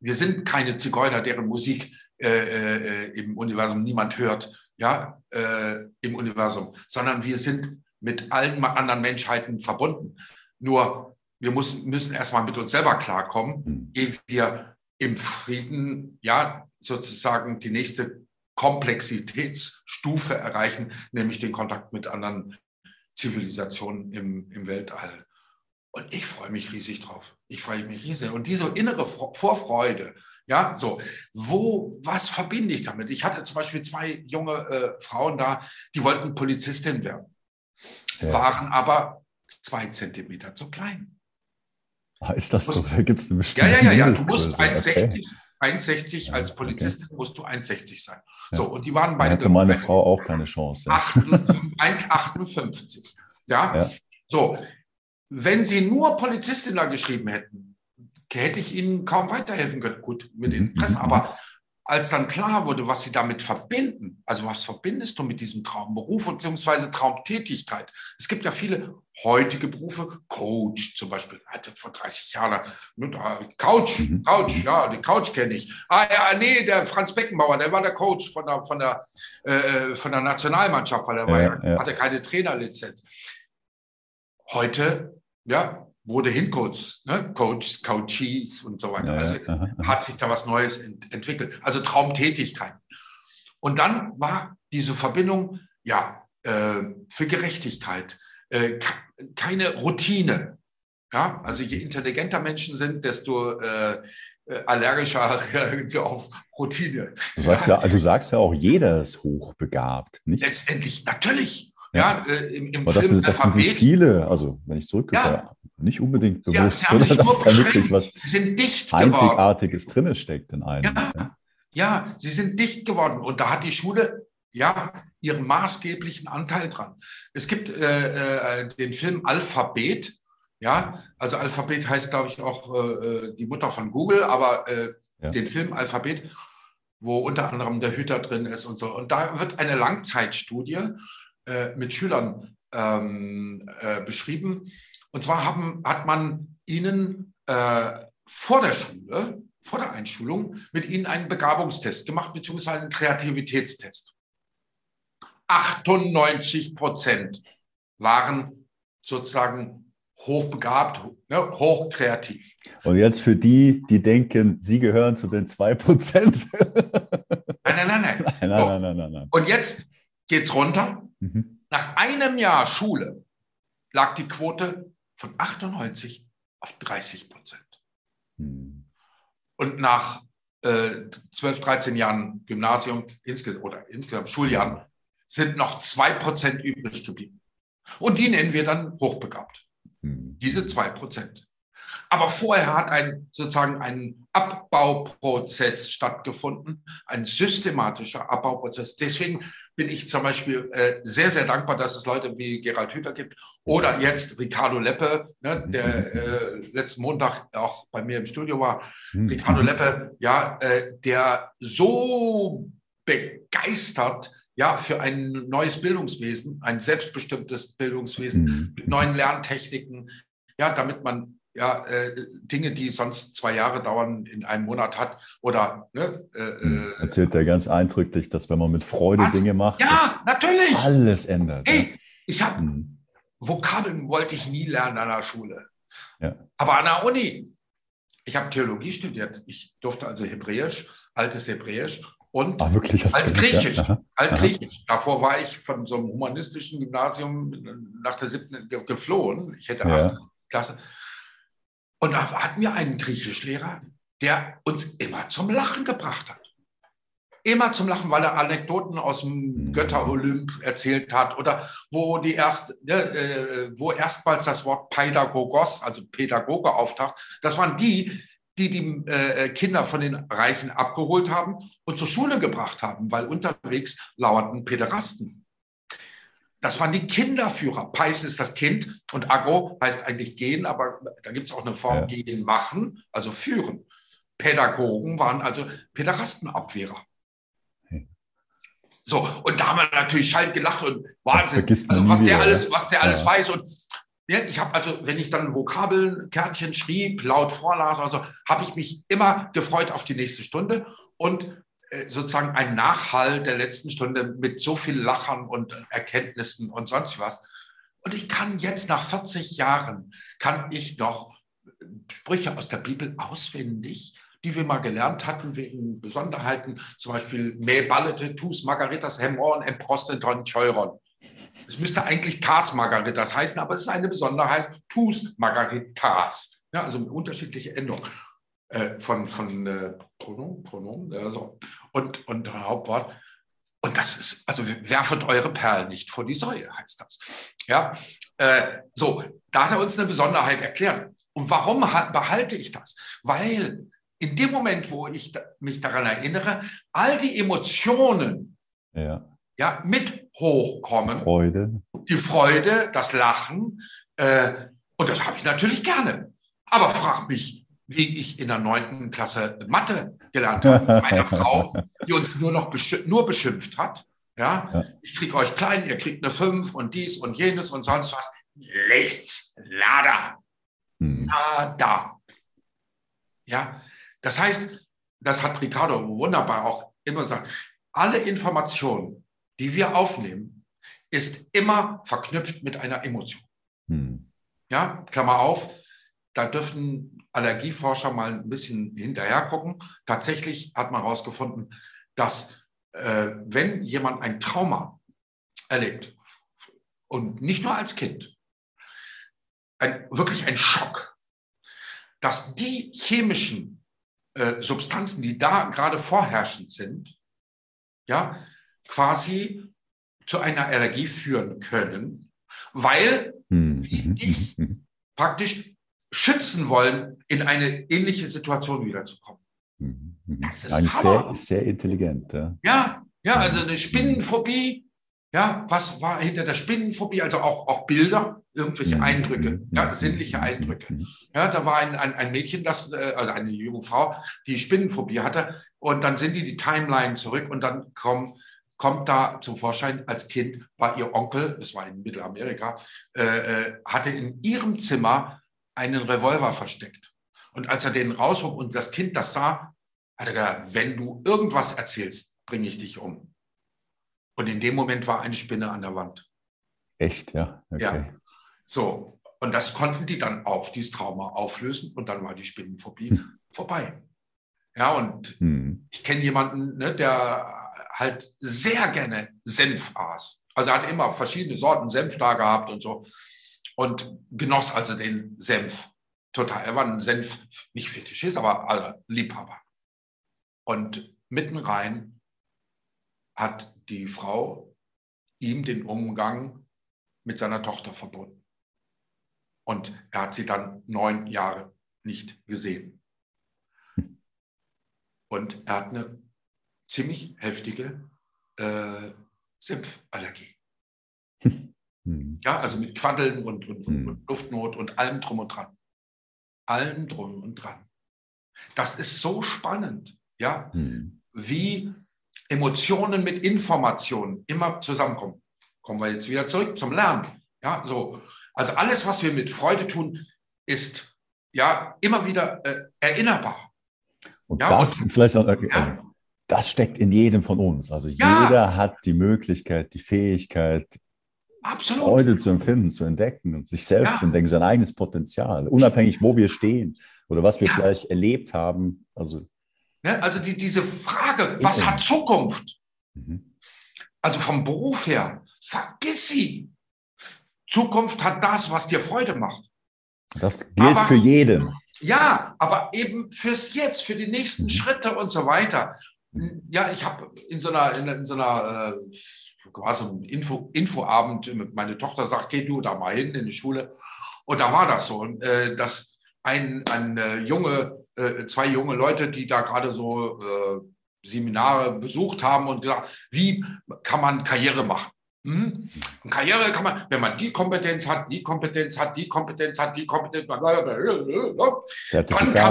Wir sind keine Zigeuner, deren Musik äh, äh, im Universum niemand hört, ja, äh, im Universum, sondern wir sind mit allen anderen Menschheiten verbunden. Nur wir müssen, müssen erstmal mit uns selber klarkommen, hm. ehe wir im Frieden, ja, sozusagen die nächste Komplexitätsstufe erreichen, nämlich den Kontakt mit anderen Zivilisationen im, im Weltall. Und ich freue mich riesig drauf. Ich freue mich riesig. Und diese innere Vorfreude, ja, so, wo, was verbinde ich damit? Ich hatte zum Beispiel zwei junge äh, Frauen da, die wollten Polizistin werden, ja. waren aber zwei Zentimeter zu klein. Ah, ist das so? Da gibt es eine bestimmte Ja, ja, ja, ja. Du musst 1,60 okay. 1,60 als Polizistin okay. musst du 1,60 sein. Ja. So, und die waren beide. Hatte meine Frau auch keine Chance. 1,58. Ja? ja? So, wenn sie nur Polizistin da geschrieben hätten, hätte ich ihnen kaum weiterhelfen können. Gut, mit mhm, Interesse, mhm. aber als dann klar wurde, was sie damit verbinden, also was verbindest du mit diesem Traumberuf bzw. Traumtätigkeit? Es gibt ja viele heutige Berufe, Coach zum Beispiel, hatte vor 30 Jahren, Couch, mhm. Couch, ja, die Couch kenne ich. Ah ja, nee, der Franz Beckenbauer, der war der Coach von der, von der, äh, von der Nationalmannschaft, weil er ja, war, ja. hatte keine Trainerlizenz. Heute, ja, wurde Hincoach, ne? Coaches, Coaches und so weiter. Also aha, aha. hat sich da was Neues ent entwickelt. Also Traumtätigkeiten. Und dann war diese Verbindung, ja, äh, für Gerechtigkeit, äh, keine Routine. Ja, also je intelligenter Menschen sind, desto äh, äh allergischer auf Routine. Du sagst ja, du sagst ja auch, jeder ist hochbegabt, nicht? Letztendlich, natürlich. Ja, ja äh, im, im Aber das, Film ist, das sind viele, also wenn ich zurückgucke, ja nicht unbedingt bewusst, ja, oder dass da wirklich was Einzigartiges drin steckt in einem. Ja, ja. sie sind dicht geworden und da hat die Schule ja ihren maßgeblichen Anteil dran. Es gibt äh, äh, den Film Alphabet, ja, also Alphabet heißt, glaube ich, auch äh, äh, die Mutter von Google, aber äh, ja. den Film Alphabet, wo unter anderem der Hüter drin ist und so. Und da wird eine Langzeitstudie äh, mit Schülern ähm, beschrieben, und zwar haben, hat man ihnen äh, vor der Schule, vor der Einschulung, mit ihnen einen Begabungstest gemacht, beziehungsweise einen Kreativitätstest. 98 Prozent waren sozusagen hochbegabt, ne, hochkreativ. Und jetzt für die, die denken, sie gehören zu den 2%. Nein, nein, nein, nein. nein, nein, nein, nein, nein, nein. Und jetzt geht's runter. Mhm. Nach einem Jahr Schule lag die Quote von 98 auf 30 Prozent. Mhm. Und nach äh, 12, 13 Jahren Gymnasium oder insgesamt Schuljahren sind noch 2 Prozent übrig geblieben. Und die nennen wir dann hochbegabt. Mhm. diese zwei Prozent. Aber vorher hat ein sozusagen ein Abbauprozess stattgefunden, ein systematischer Abbauprozess. Deswegen bin ich zum Beispiel äh, sehr, sehr dankbar, dass es Leute wie Gerald Hüther gibt oder jetzt Ricardo Leppe, ne, der äh, letzten Montag auch bei mir im Studio war. Mhm. Ricardo Leppe, ja, äh, der so begeistert ja, für ein neues Bildungswesen, ein selbstbestimmtes Bildungswesen Mhm. mit neuen Lerntechniken, ja, damit man ja äh, Dinge, die sonst zwei Jahre dauern, in einem Monat hat oder ne, äh, Mhm. äh, Erzählt er ganz eindrücklich, dass wenn man mit Freude Was? Dinge macht, ja, natürlich. alles ändert. ja. Hey, ich habe Mhm. Vokabeln wollte ich nie lernen an der Schule, Ja. aber an der Uni. Ich habe Theologie studiert. Ich durfte also Hebräisch, altes Hebräisch und Ah, wirklich? Altgriechisch. Ja? Aha. Altgriechisch. Davor war ich von so einem humanistischen Gymnasium nach der siebten ge- geflohen. Ich hätte Ja. achte Klasse. Und da hatten wir einen Griechischlehrer, der uns immer zum Lachen gebracht hat. Immer zum Lachen, weil er Anekdoten aus dem. Götterolymp erzählt hat oder wo die erst, ne, äh, wo erstmals das Wort Pädagogos, also Pädagoge auftaucht. Das waren die, die die äh, Kinder von den Reichen abgeholt haben und zur Schule gebracht haben, weil unterwegs lauerten Päderasten. Das waren die Kinderführer. Peis ist das Kind und Agro heißt eigentlich gehen, aber da gibt es auch eine Form, Ja. gehen, machen, also führen. Pädagogen waren also Päderastenabwehrer. Hm. So, und da haben wir natürlich schalt gelacht und Wahnsinn, also nie was der alles, was der alles Ja. weiß. Und ja, ich habe also, wenn ich dann Vokabeln, Kärtchen schrieb, laut vorlas und so, habe ich mich immer gefreut auf die nächste Stunde und sozusagen ein Nachhall der letzten Stunde mit so viel Lachern und Erkenntnissen und sonst was. Und ich kann jetzt nach 40 Jahren, kann ich noch Sprüche aus der Bibel auswendig, die wir mal gelernt hatten wegen Besonderheiten, zum Beispiel Me ballete tus margaritas hemon emprostenton cheuron. Es müsste eigentlich Tas Margaritas heißen, aber es ist eine Besonderheit, Tus Margaritas. Ja, also unterschiedliche Endung äh, von, von äh, Pronomen, Pronomen äh, so. Und, und Hauptwort. Und das ist, also werfet eure Perlen nicht vor die Säue, heißt das. Ja, äh, so, da hat er uns eine Besonderheit erklärt. Und warum ha- behalte ich das? Weil in dem Moment, wo ich mich daran erinnere, all die Emotionen Ja. ja, mit hochkommen, Freude. die Freude, das Lachen. Äh, und das habe ich natürlich gerne. Aber frag mich, wie ich in der neunten Klasse Mathe gelernt habe. mit Meiner Frau, die uns nur noch beschi nur beschimpft hat. Ja, Ja. ich kriege euch klein, ihr kriegt eine 5 und dies und jenes und sonst was. Nichts, nada, Mhm. nada. Ja, das heißt, das hat Ricardo wunderbar auch immer gesagt, alle Informationen, die wir aufnehmen, ist immer verknüpft mit einer Emotion. Mhm. Ja, Klammer auf, da dürfen Allergieforscher mal ein bisschen hinterher gucken. Tatsächlich hat man herausgefunden, dass äh, wenn jemand ein Trauma erlebt und nicht nur als Kind, ein, wirklich ein Schock, dass die chemischen äh, Substanzen, die da gerade vorherrschend sind, ja, quasi zu einer Allergie führen können, weil Mhm. Sie Mhm. nicht. Mhm. praktisch schützen wollen, in eine ähnliche Situation wiederzukommen. Mhm. Mhm. Das ist Eigentlich Hammer. sehr, sehr intelligent. Ja. Ja, ja, also eine Spinnenphobie. Ja, was war hinter der Spinnenphobie? Also auch, auch Bilder, irgendwelche Mhm. Eindrücke, Mhm. ja, Mhm. sinnliche Mhm. Eindrücke. Mhm. Ja, da war ein, ein, ein Mädchen, das, äh, also eine junge Frau, die Spinnenphobie hatte. Und dann sind die die Timeline zurück und dann kommen, kommt da zum Vorschein, als Kind war ihr Onkel, das war in Mittelamerika, äh, äh, hatte in ihrem Zimmer einen Revolver versteckt. Und als er den raushob und das Kind das sah, hat er gesagt, wenn du irgendwas erzählst, bringe ich dich um. Und in dem Moment war eine Spinne an der Wand. Echt, ja. Okay. Ja. So, Und das konnten die dann auf, dieses Trauma auflösen und dann war die Spinnenphobie hm. vorbei. Ja, und hm. ich kenne jemanden, ne, der halt sehr gerne Senf aß. Also er hat immer verschiedene Sorten Senf da gehabt und so. Und genoss also den Senf total. Er war ein Senf, nicht Fetischist, aber Liebhaber. Und mitten rein hat die Frau ihm den Umgang mit seiner Tochter verbunden. Und er hat sie dann neun Jahre nicht gesehen. Und er hat eine ziemlich heftige äh, Senfallergie. Hm. Ja, also mit Quaddeln und, und, hm. und, Luftnot und allem drum und dran. Allem drum und dran. Das ist so spannend, ja, hm. wie Emotionen mit Informationen immer zusammenkommen. Kommen wir jetzt wieder zurück zum Lernen. Ja, so. Also alles, was wir mit Freude tun, ist ja immer wieder äh, erinnerbar. Und ja, das und, vielleicht auch, also, ja. das steckt in jedem von uns. Also ja. jeder hat die Möglichkeit, die Fähigkeit, Absolut. Freude zu empfinden, zu entdecken und sich selbst zu entdecken, sein eigenes Potenzial, unabhängig, wo wir stehen oder was wir vielleicht erlebt haben. Also ja, also die, diese Frage, was hat Zukunft? Mhm. Also vom Beruf her, vergiss sie. Zukunft hat das, was dir Freude macht. Das gilt aber, für jeden. Ja, aber eben fürs Jetzt, für die nächsten mhm. Schritte und so weiter. Ja, ich habe in so einer, in, in so einer äh, quasi ein Info, Infoabend, meine Tochter sagt, geh du da mal hin in die Schule. Und da war das so, äh, dass ein, ein äh, junge äh, zwei junge Leute, die da gerade so äh, Seminare besucht haben und gesagt, wie kann man Karriere machen? Hm? Karriere kann man, wenn man die Kompetenz hat, die Kompetenz hat, die Kompetenz hat, die Kompetenz, dann kann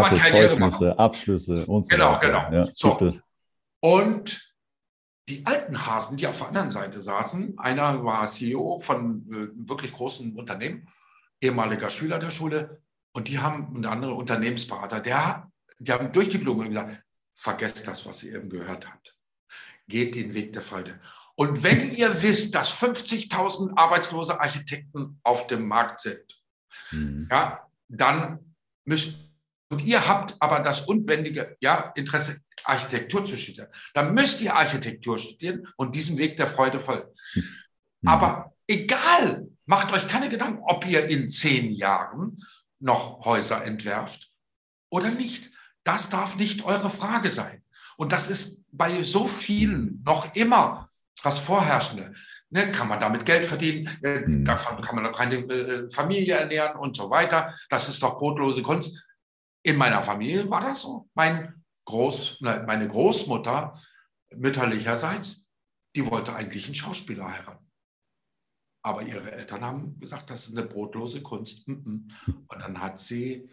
man Karriere Zeugnisse, machen. Abschlüsse und so Genau, weiter. genau. Ja, so. Und die alten Hasen, die auf der anderen Seite saßen, einer war CEO von äh, wirklich großen Unternehmen, ehemaliger Schüler der Schule, und die haben, und andere Unternehmensberater, der, die haben durch die Blume gesagt, vergesst das, was ihr eben gehört habt. Geht den Weg der Freude. Und wenn ihr wisst, dass 50.000 arbeitslose Architekten auf dem Markt sind, mhm. ja, dann müsst, und ihr habt aber das unbändige ja, Interesse, Architektur zu studieren, dann müsst ihr Architektur studieren und diesem Weg der Freude folgen. Mhm. Aber egal, macht euch keine Gedanken, ob ihr in zehn Jahren noch Häuser entwerft oder nicht. Das darf nicht eure Frage sein. Und das ist bei so vielen noch immer das Vorherrschende. Ne, kann man damit Geld verdienen? Äh, mhm. Davon kann man doch keine äh, Familie ernähren und so weiter. Das ist doch brotlose Kunst. In meiner Familie war das so. Mein Groß, ne, meine Großmutter mütterlicherseits, die wollte eigentlich einen Schauspieler heiraten. Aber ihre Eltern haben gesagt, das ist eine brotlose Kunst. Und dann hat sie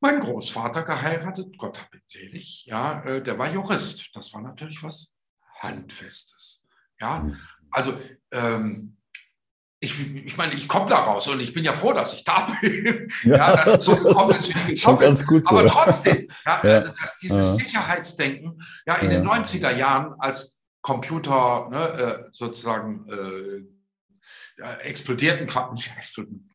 meinen Großvater geheiratet, Gott hab ihn selig, ja, äh, der war Jurist. Das war natürlich was Handfestes. Ja, also ähm, ich, ich meine, ich komme da raus und ich bin ja froh, dass ich da bin. Ja, ja dass es so gekommen ist, wie ich gekommen bin. Aber so. trotzdem, ja, ja. Also dass dieses ja. Sicherheitsdenken, ja, in den 90er Jahren, als Computer ne, äh, sozusagen äh, explodierten, nicht explodierten,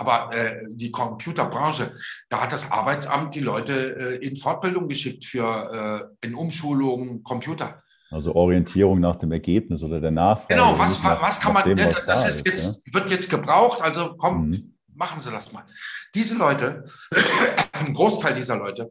aber äh, die Computerbranche, da hat das Arbeitsamt die Leute äh, in Fortbildung geschickt für äh, in Umschulungen Computer. Also Orientierung nach dem Ergebnis oder der Nachfrage. Genau, was, was, was kann man, dem, was das ist jetzt, ja? wird jetzt gebraucht, also kommt, mhm. machen Sie das mal. Diese Leute, ein Großteil dieser Leute,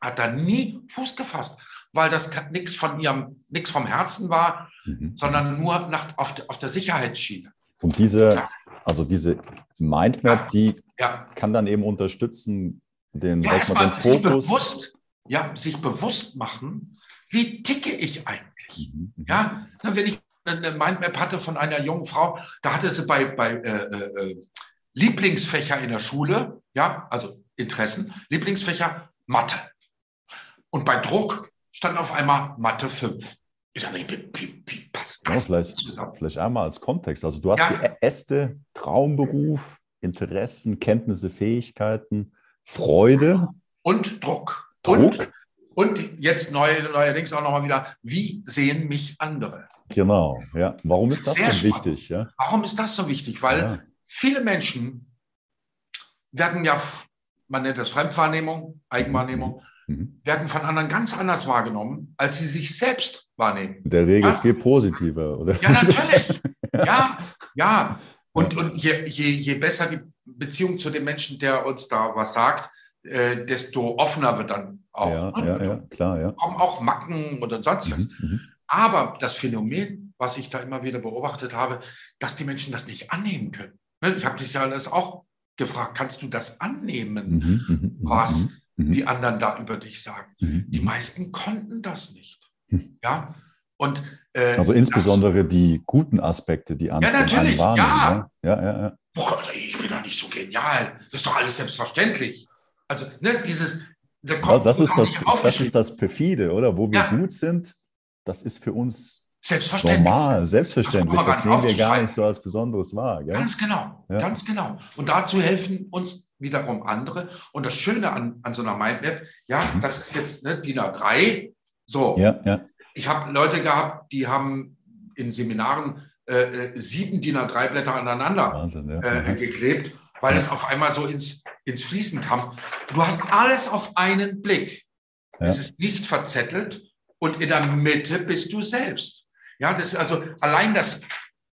hat da nie Fuß gefasst, weil das nichts von ihrem, nichts vom Herzen war, mhm. sondern nur nach, auf, auf der Sicherheitsschiene. Und diese, also diese Mindmap, die ja. kann dann eben unterstützen, den, ja, sag mal, den Fokus. Bewusst, ja, sich bewusst machen, wie ticke ich eigentlich? Mhm, mhm. Ja, wenn ich eine Mindmap hatte von einer jungen Frau, da hatte sie bei, bei äh, äh, äh, Lieblingsfächer in der Schule, ja, also Interessen, Lieblingsfächer Mathe. Und bei Druck stand auf einmal Mathe 5. Ich sage, wie, wie, wie passt das? Ja, vielleicht, vielleicht einmal als Kontext. Also du hast ja. die Äste, Traumberuf, Interessen, Kenntnisse, Fähigkeiten, Freude. Und Druck. Druck. Und, und jetzt neu, neuerdings auch nochmal wieder, wie sehen mich andere? Genau, ja. Warum ist das Sehr so wichtig? Ja? Warum ist das so wichtig? Weil ja. viele Menschen werden ja, man nennt das Fremdwahrnehmung, Eigenwahrnehmung, mhm. werden von anderen ganz anders wahrgenommen, als sie sich selbst wahrnehmen. In der Regel ja? viel positiver, oder? Ja, natürlich. ja, ja. Und, und je, je, je besser die Beziehung zu dem Menschen, der uns da was sagt, äh, desto offener wird dann auch. Ja, ne? ja, ja, klar, ja. Kommen auch Macken oder sonst was. Mhm, mhm, Aber das Phänomen, was ich da immer wieder beobachtet habe, dass die Menschen das nicht annehmen können. Ne, ich habe dich ja das auch gefragt, kannst du das annehmen, mhm, mhm, was die anderen da über dich sagen? Die meisten konnten das nicht. Hm. Ja, und, äh, also insbesondere das, die guten Aspekte, die anderen ja, natürlich, wahrnehmen. Ja. Ja, ja, ja. Boah, ich bin doch nicht so genial. Das ist doch alles selbstverständlich. Also, ne, dieses. Da kommt, das, ist das, das ist das Perfide, oder? Wo wir ja. gut sind, das ist für uns selbstverständlich. normal, selbstverständlich. Das, das nehmen wir gar nicht so als Besonderes wahr. Gell? Ganz genau, ja. ganz genau. Und dazu helfen uns wiederum andere. Und das Schöne an, an so einer Mindmap, ja, mhm. das ist jetzt ne, DIN A3. So, ja, ja. Ich habe Leute gehabt, die haben in Seminaren äh, äh sieben DIN A3-Blätter aneinander Wahnsinn, äh, geklebt, weil es auf einmal so ins, ins Fließen kam. Du hast alles auf einen Blick. Ja. Es ist nicht verzettelt und in der Mitte bist du selbst. Ja, das ist also allein das,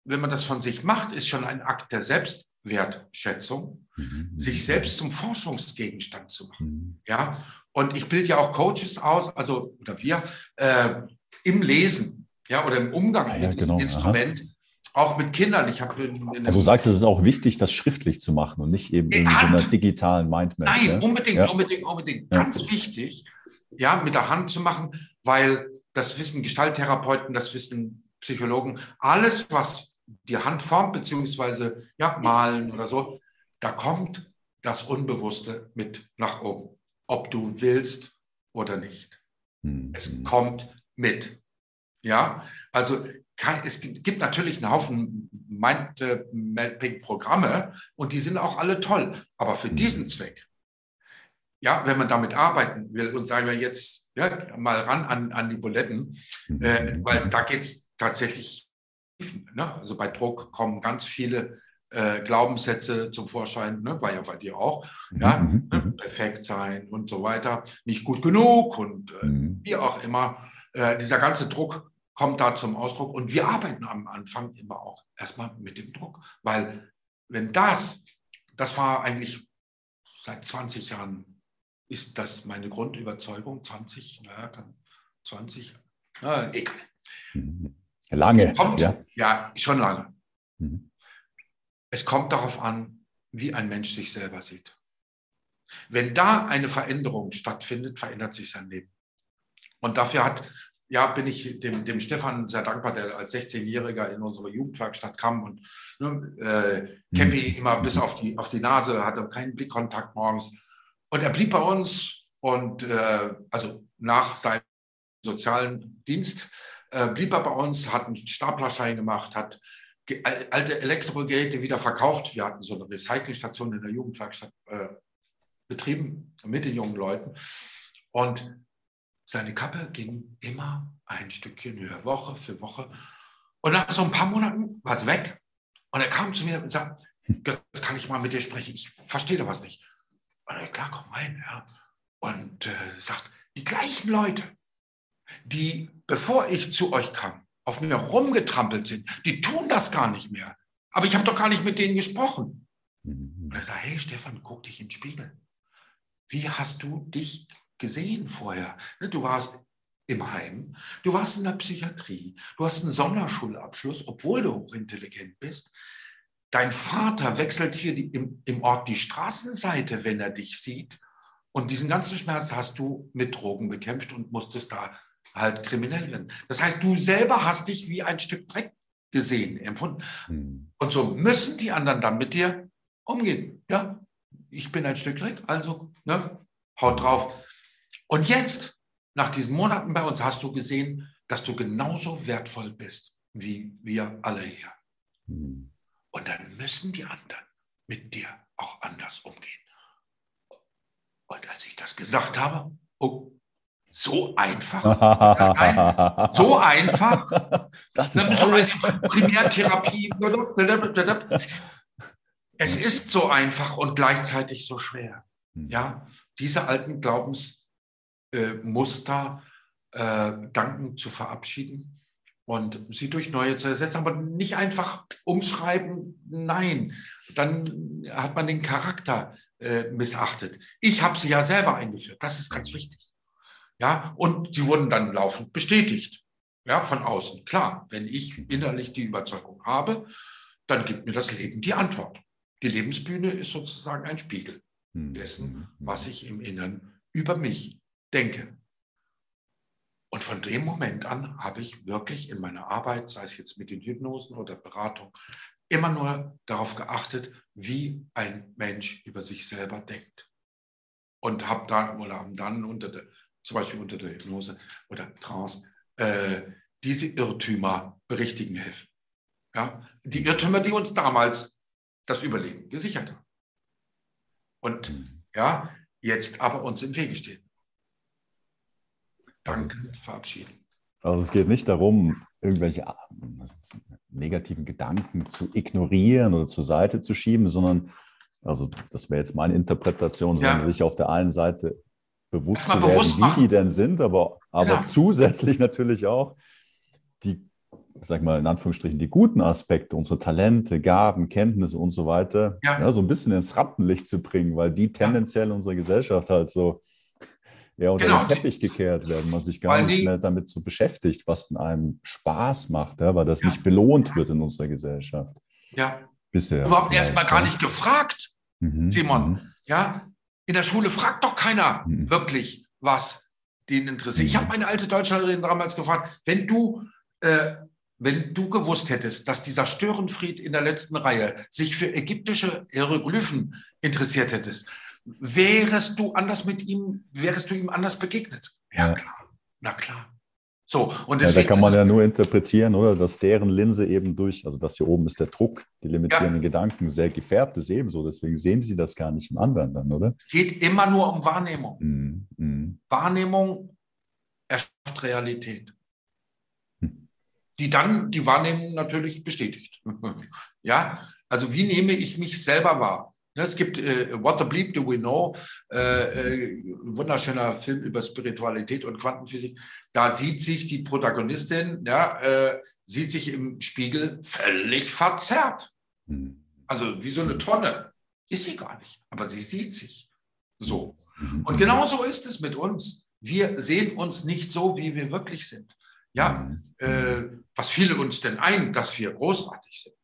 wenn man das von sich macht, ist schon ein Akt der Selbstwertschätzung, mhm. sich selbst zum Forschungsgegenstand zu machen. Mhm. Ja, und ich bilde ja auch Coaches aus, also oder wir, äh, im Lesen ja, oder im Umgang ah, ja, mit genau. dem Instrument. Aha. Auch mit Kindern. Ich habe also sagst du, es ist auch wichtig, das schriftlich zu machen und nicht eben in so einer digitalen Mindmap. Nein, ja? unbedingt, ja. unbedingt, unbedingt. Ganz wichtig, ja, mit der Hand zu machen, weil das wissen Gestalttherapeuten, das wissen Psychologen. Alles, was die Hand formt, beziehungsweise ja, malen oder so, da kommt das Unbewusste mit nach oben, ob du willst oder nicht. Hm. Es kommt mit. Ja, also kann, es gibt natürlich einen Haufen Mindmapping-Programme und die sind auch alle toll. Aber für diesen Zweck, ja, wenn man damit arbeiten will und sagen wir jetzt ja, mal ran an, an die Buletten, äh, weil da geht es tatsächlich, ne? also bei Druck kommen ganz viele äh, Glaubenssätze zum Vorschein, ne? war ja bei dir auch, ja, mhm. ne? perfekt sein und so weiter, nicht gut genug und äh, mhm. wie auch immer. Äh, dieser ganze Druck kommt da zum Ausdruck. Und wir arbeiten am Anfang immer auch erstmal mit dem Druck. Weil wenn das, das war eigentlich seit 20 Jahren, ist das meine Grundüberzeugung, 20, naja, 20, na, egal. Lange, kommt, ja. Ja, schon lange. Mhm. Es kommt darauf an, wie ein Mensch sich selber sieht. Wenn da eine Veränderung stattfindet, verändert sich sein Leben. Und dafür hat ja, bin ich dem, dem Stefan sehr dankbar, der als 16-Jähriger in unsere Jugendwerkstatt kam und ne, äh, Käppi mhm. immer bis auf die, auf die Nase, hatte keinen Blickkontakt morgens. Und er blieb bei uns und äh, also nach seinem sozialen Dienst äh, blieb er bei uns, hat einen Staplerschein gemacht, hat alte Elektrogeräte wieder verkauft. Wir hatten so eine Recyclingstation in der Jugendwerkstatt äh, betrieben mit den jungen Leuten. Und seine Kappe ging immer ein Stückchen höher, Woche für Woche. Und nach so ein paar Monaten war sie weg. Und er kam zu mir und sagte, kann ich mal mit dir sprechen? Ich verstehe da was nicht. Und er, klar, komm rein. Ja. Und äh, sagt, die gleichen Leute, die, bevor ich zu euch kam, auf mir rumgetrampelt sind, die tun das gar nicht mehr. Aber ich habe doch gar nicht mit denen gesprochen. Und er sagt, hey Stefan, guck dich in den Spiegel. Wie hast du dich gesehen vorher. Ne, du warst im Heim, du warst in der Psychiatrie, du hast einen Sonderschulabschluss, obwohl du hochintelligent bist. Dein Vater wechselt hier die, im, im Ort die Straßenseite, wenn er dich sieht. Und diesen ganzen Schmerz hast du mit Drogen bekämpft und musstest da halt kriminell werden. Das heißt, du selber hast dich wie ein Stück Dreck gesehen, empfunden. Hm. Und so müssen die anderen dann mit dir umgehen. Ja, ich bin ein Stück Dreck, also ne, haut drauf. Und jetzt, nach diesen Monaten bei uns, hast du gesehen, dass du genauso wertvoll bist wie wir alle hier. Hm. Und dann müssen die anderen mit dir auch anders umgehen. Und als ich das gesagt habe, oh, so einfach, so einfach, das ist alles. Primärtherapie. Es ist so einfach und gleichzeitig so schwer. Mhm. Ja, diese alten Glaubensmuster äh, äh, Danken zu verabschieden und sie durch neue zu ersetzen, aber nicht einfach umschreiben, nein, dann hat man den Charakter äh, missachtet. Ich habe sie ja selber eingeführt, das ist ganz wichtig. Ja, und sie wurden dann laufend bestätigt, ja, von außen. Klar, wenn ich innerlich die Überzeugung habe, dann gibt mir das Leben die Antwort. Die Lebensbühne ist sozusagen ein Spiegel hm, dessen, hm. was ich im Inneren über mich denke. Und von dem Moment an habe ich wirklich in meiner Arbeit, sei es jetzt mit den Hypnosen oder Beratung, immer nur darauf geachtet, wie ein Mensch über sich selber denkt. Und habe dann oder haben dann unter der, zum Beispiel unter der Hypnose oder Trance äh, diese Irrtümer berichtigen helfen. Ja? Die Irrtümer, die uns damals das Überleben gesichert haben. Und ja, jetzt aber uns im Wege stehen. Danke, verabschieden. Also es geht nicht darum, irgendwelche also negativen Gedanken zu ignorieren oder zur Seite zu schieben, sondern, also das wäre jetzt meine Interpretation, ja. sondern sich auf der einen Seite bewusst zu werden, bewusst wie die denn sind, aber, aber ja. zusätzlich natürlich auch die, sag mal in Anführungsstrichen, die guten Aspekte, unsere Talente, Gaben, Kenntnisse und so weiter, ja. ja so ein bisschen ins Rattenlicht zu bringen, weil die tendenziell unserer Gesellschaft halt so ja, unter genau. den Teppich gekehrt werden, man sich gar nicht mehr damit so beschäftigt, was in einem Spaß macht, ja, weil das ja. nicht belohnt wird in unserer Gesellschaft. Ja. Bisher. Überhaupt erstmal gar nicht gefragt, mhm. Simon. Mhm. Ja, in der Schule fragt doch keiner mhm. wirklich, was den interessiert. Ich mhm. habe meine alte Deutschlehrerin damals gefragt, wenn du, äh, wenn du gewusst hättest, dass dieser Störenfried in der letzten Reihe sich für ägyptische Hieroglyphen interessiert hättest, wärst du anders mit ihm, wärst du ihm anders begegnet? Ja, ja. klar. Na klar. So, und deswegen, ja, da kann man ja nur interpretieren, oder? Dass deren Linse eben durch, also das hier oben ist der Druck, die limitierenden ja. Gedanken sehr gefärbt ist ebenso. Deswegen sehen sie das gar nicht im anderen dann, oder? Geht immer nur um Wahrnehmung. Mm, mm. Wahrnehmung erschafft Realität. Hm. Die dann die Wahrnehmung natürlich bestätigt. ja, also wie nehme ich mich selber wahr? Es gibt äh, What the Bleep Do We Know, äh, äh, wunderschöner Film über Spiritualität und Quantenphysik. Da sieht sich die Protagonistin, ja, äh, sieht sich im Spiegel völlig verzerrt. Mhm. Also wie so eine Tonne. Ist sie gar nicht, aber sie sieht sich so. Mhm. Und genauso ist es mit uns. Wir sehen uns nicht so, wie wir wirklich sind. Ja, mhm. äh, was fiele uns denn ein, dass wir großartig sind?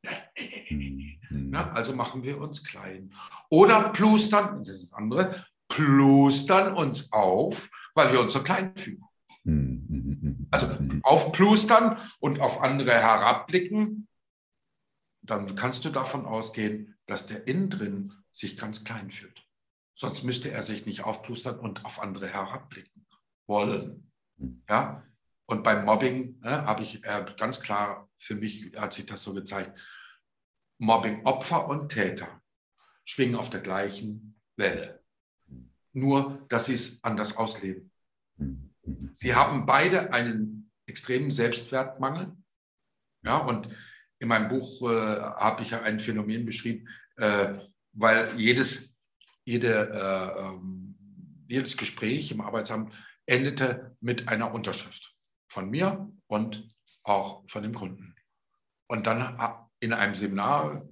Na, also machen wir uns klein. Oder plustern, das ist das andere, plustern uns auf, weil wir uns so klein fühlen. Also aufplustern und auf andere herabblicken, dann kannst du davon ausgehen, dass der innen drin sich ganz klein fühlt. Sonst müsste er sich nicht aufplustern und auf andere herabblicken wollen. Ja, und beim Mobbing ne, habe ich äh, ganz klar für mich hat sich das so gezeigt. Mobbing-Opfer und Täter schwingen auf der gleichen Welle. Nur, dass sie es anders ausleben. Sie haben beide einen extremen Selbstwertmangel. Ja, und in meinem Buch äh, habe ich ja ein Phänomen beschrieben, äh, weil jedes, jede, äh, ähm, jedes Gespräch im Arbeitsamt endete mit einer Unterschrift von mir und auch von dem Kunden. Und dann in einem Seminar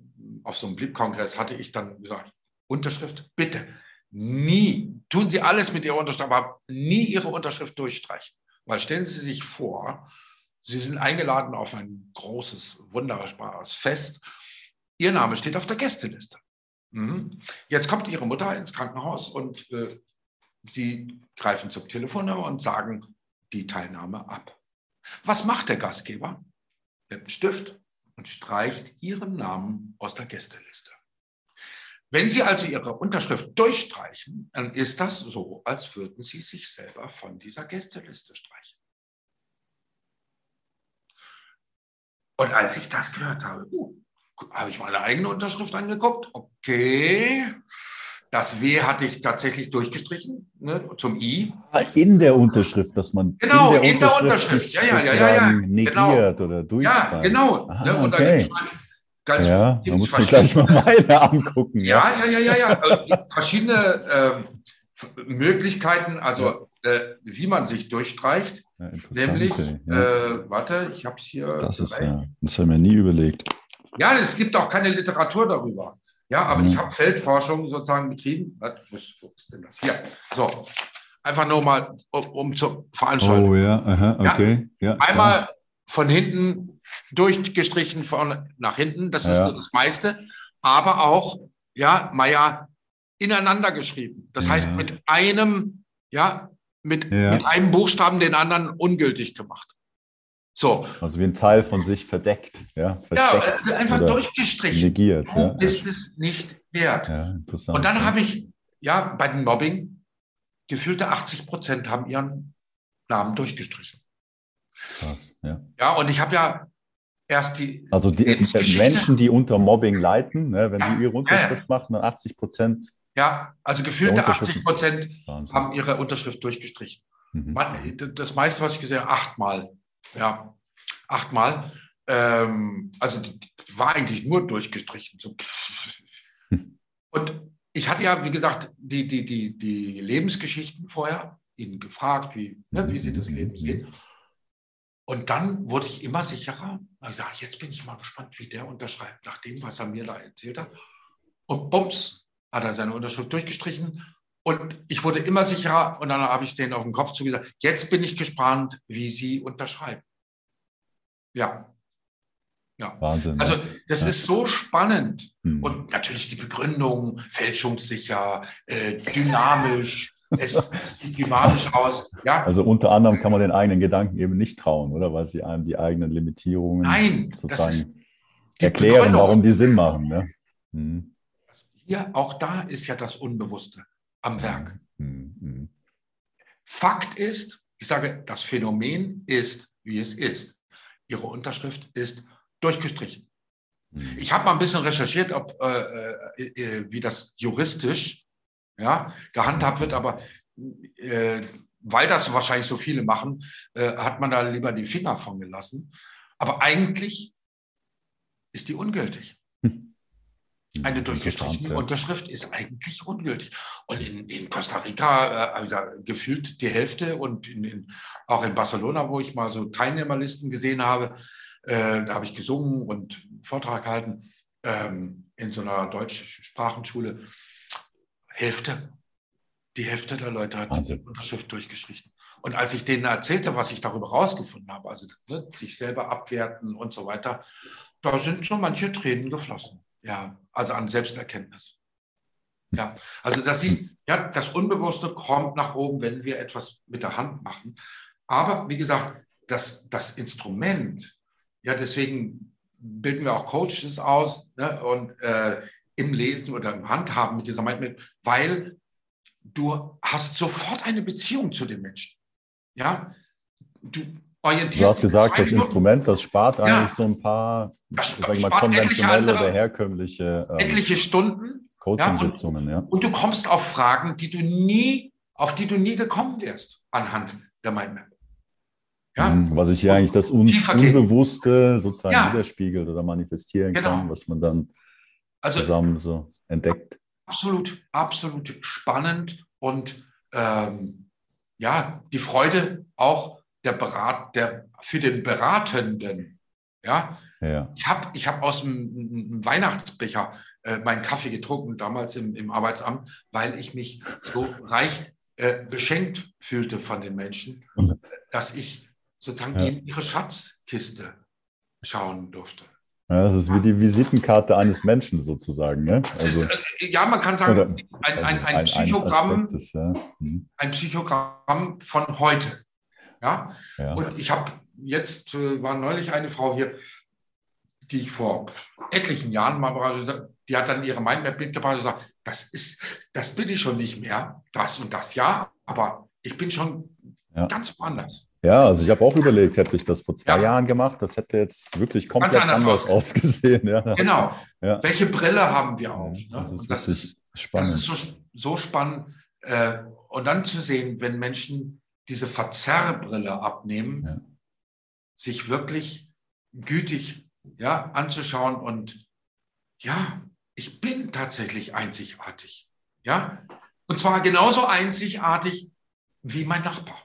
auf so einem Blieb-Kongress hatte ich dann gesagt, Unterschrift, bitte, nie, tun Sie alles mit Ihrer Unterschrift, aber nie Ihre Unterschrift durchstreichen. Weil stellen Sie sich vor, Sie sind eingeladen auf ein großes, wunderbares Fest. Ihr Name steht auf der Gästeliste. Mhm. Jetzt kommt Ihre Mutter ins Krankenhaus und äh, Sie greifen zum Telefonnummer und sagen, die Teilnahme ab. Was macht der Gastgeber? Nimmt einen Stift und streicht Ihren Namen aus der Gästeliste. Wenn Sie also Ihre Unterschrift durchstreichen, dann ist das so, als würden Sie sich selber von dieser Gästeliste streichen. Und als ich das gehört habe, uh, habe ich meine eigene Unterschrift angeguckt. Okay, das W hatte ich tatsächlich durchgestrichen ne, zum I. In der Unterschrift, dass man genau, in der, in der Unterschrift, ja, ja, ja, ja, ja, negiert genau. oder durchschreibt. Ja, genau. Aha, ne, und okay. dann Ganz ja, da muss ich gleich mal meine angucken. Ja, ja, ja, ja, ja. Also verschiedene äh, Möglichkeiten, also äh, wie man sich durchstreicht. Ja, nämlich, ja. äh, warte, ich habe es hier. Das ist ja, das haben wir nie überlegt. Ja, es gibt auch keine Literatur darüber. Ja, aber ich habe Feldforschung sozusagen betrieben. Was, wo ist denn das? Hier. So, einfach nur mal, um, um zu veranstalten. Oh ja, aha, okay. Ja, einmal von hinten durchgestrichen von nach hinten, das ist so das meiste, aber auch, ja, Meier ineinander geschrieben. Das heißt, mit einem, ja, mit, mit einem Buchstaben den anderen ungültig gemacht. So. Also wie ein Teil von sich verdeckt, ja, versteckt ja einfach durchgestrichen. Negiert, ja. Ist es nicht wert. Ja, interessant. Und dann habe ich, ja, bei dem Mobbing, gefühlte 80 Prozent haben ihren Namen durchgestrichen. Krass, ja. Ja, und ich habe ja erst die. Also die Menschen, die unter Mobbing leiten, ne, wenn ja, die ihre Unterschrift ja, machen, dann 80 Prozent. Ja, also gefühlte 80 Prozent haben ihre Unterschrift durchgestrichen. Mhm. Das meiste, was ich gesehen habe, achtmal. Ja, achtmal. Ähm, also war eigentlich nur durchgestrichen. So. Und ich hatte ja, wie gesagt, die, die, die, die Lebensgeschichten vorher, ihn gefragt, wie, ne, wie sie das Leben sehen. Und dann wurde ich immer sicherer. Ich sage, jetzt bin ich mal gespannt, wie der unterschreibt, nach dem, was er mir da erzählt hat. Und bums, hat er seine Unterschrift durchgestrichen. Und ich wurde immer sicherer und dann habe ich denen auf den Kopf zugesagt, jetzt bin ich gespannt, wie sie unterschreiben. Ja. Ja. Wahnsinn. Also das ja. ist so spannend. Hm. Und natürlich die Begründung, fälschungssicher, äh, dynamisch, es sieht dynamisch aus. Ja. Also unter anderem kann man den eigenen Gedanken eben nicht trauen, oder? Weil sie einem die eigenen Limitierungen Nein, sozusagen erklären, warum die Sinn machen. Ne? Hm. Hier, auch da ist ja das Unbewusste am Werk. Mhm. Fakt ist, ich sage, das Phänomen ist, wie es ist. Ihre Unterschrift ist durchgestrichen. Mhm. Ich habe mal ein bisschen recherchiert, ob, äh, äh, äh, wie das juristisch ja, gehandhabt wird, aber äh, weil das wahrscheinlich so viele machen, äh, hat man da lieber die Finger von gelassen. Aber eigentlich ist die ungültig. Hm, Eine durchgestrichene Unterschrift ist eigentlich ungültig. Und in, in Costa Rica, äh, also gefühlt die Hälfte und in, in, auch in Barcelona, wo ich mal so Teilnehmerlisten gesehen habe, äh, da habe ich gesungen und Vortrag gehalten ähm, in so einer deutschsprachenschule. Hälfte, die Hälfte der Leute hat Wahnsinn. die Unterschrift durchgestrichen. Und als ich denen erzählte, was ich darüber rausgefunden habe, also ne, sich selber abwerten und so weiter, da sind so manche Tränen geflossen. Ja, also an Selbsterkenntnis. Ja, also das ist, ja, das Unbewusste kommt nach oben, wenn wir etwas mit der Hand machen. Aber wie gesagt, das, das Instrument, ja, deswegen bilden wir auch Coaches aus ne, und äh, im Lesen oder im Handhaben mit dieser Mindmap, weil du hast sofort eine Beziehung zu dem Menschen. Ja, du orientierst Du hast gesagt, das Instrument, das spart ja, eigentlich so ein paar das ich mal, konventionelle oder herkömmliche ähm, etliche Stunden Coaching-Sitzungen, ja, ja. Und du kommst auf Fragen, die du nie, auf die du nie gekommen wärst anhand der Mindmap. Ja? Mhm, was sich hier eigentlich das Un Unbewusste sozusagen ja. widerspiegelt oder manifestieren genau. kann, was man dann also, zusammen so entdeckt. Absolut, absolut spannend und ähm, ja, die Freude auch der Berat, der, für den Beratenden. Ja, ja. Ich habe ich hab aus dem Weihnachtsbecher äh, meinen Kaffee getrunken, damals im, im Arbeitsamt, weil ich mich so reich äh, beschenkt fühlte von den Menschen, dass ich sozusagen ja. in ihre Schatzkiste schauen durfte. Ja, das ist wie die Visitenkarte eines Menschen sozusagen. Ne? Also, ist, äh, ja, man kann sagen, ein, ein, ein, ein Psychogramm, Aspektes, ja. hm. ein Psychogramm von heute. Ja? ja. Und ich habe jetzt, äh, war neulich eine Frau hier, die ich vor etlichen Jahren mal war, die hat dann ihre Mindmap mitgebracht und gesagt, das ist, das bin ich schon nicht mehr, das und das, ja, aber ich bin schon ja. ganz woanders. Ja, also ich habe auch überlegt, hätte ich das vor zwei ja. Jahren gemacht, das hätte jetzt wirklich komplett anders, anders ausgesehen. Ja. Genau. Ja. Welche Brille haben wir auf? Ne? Das ist das wirklich ist, spannend. Das ist so, so spannend. Äh, und dann zu sehen, wenn Menschen diese Verzerrbrille abnehmen, sich wirklich gütig ja, anzuschauen und ja, ich bin tatsächlich einzigartig. Ja, und zwar genauso einzigartig wie mein Nachbar.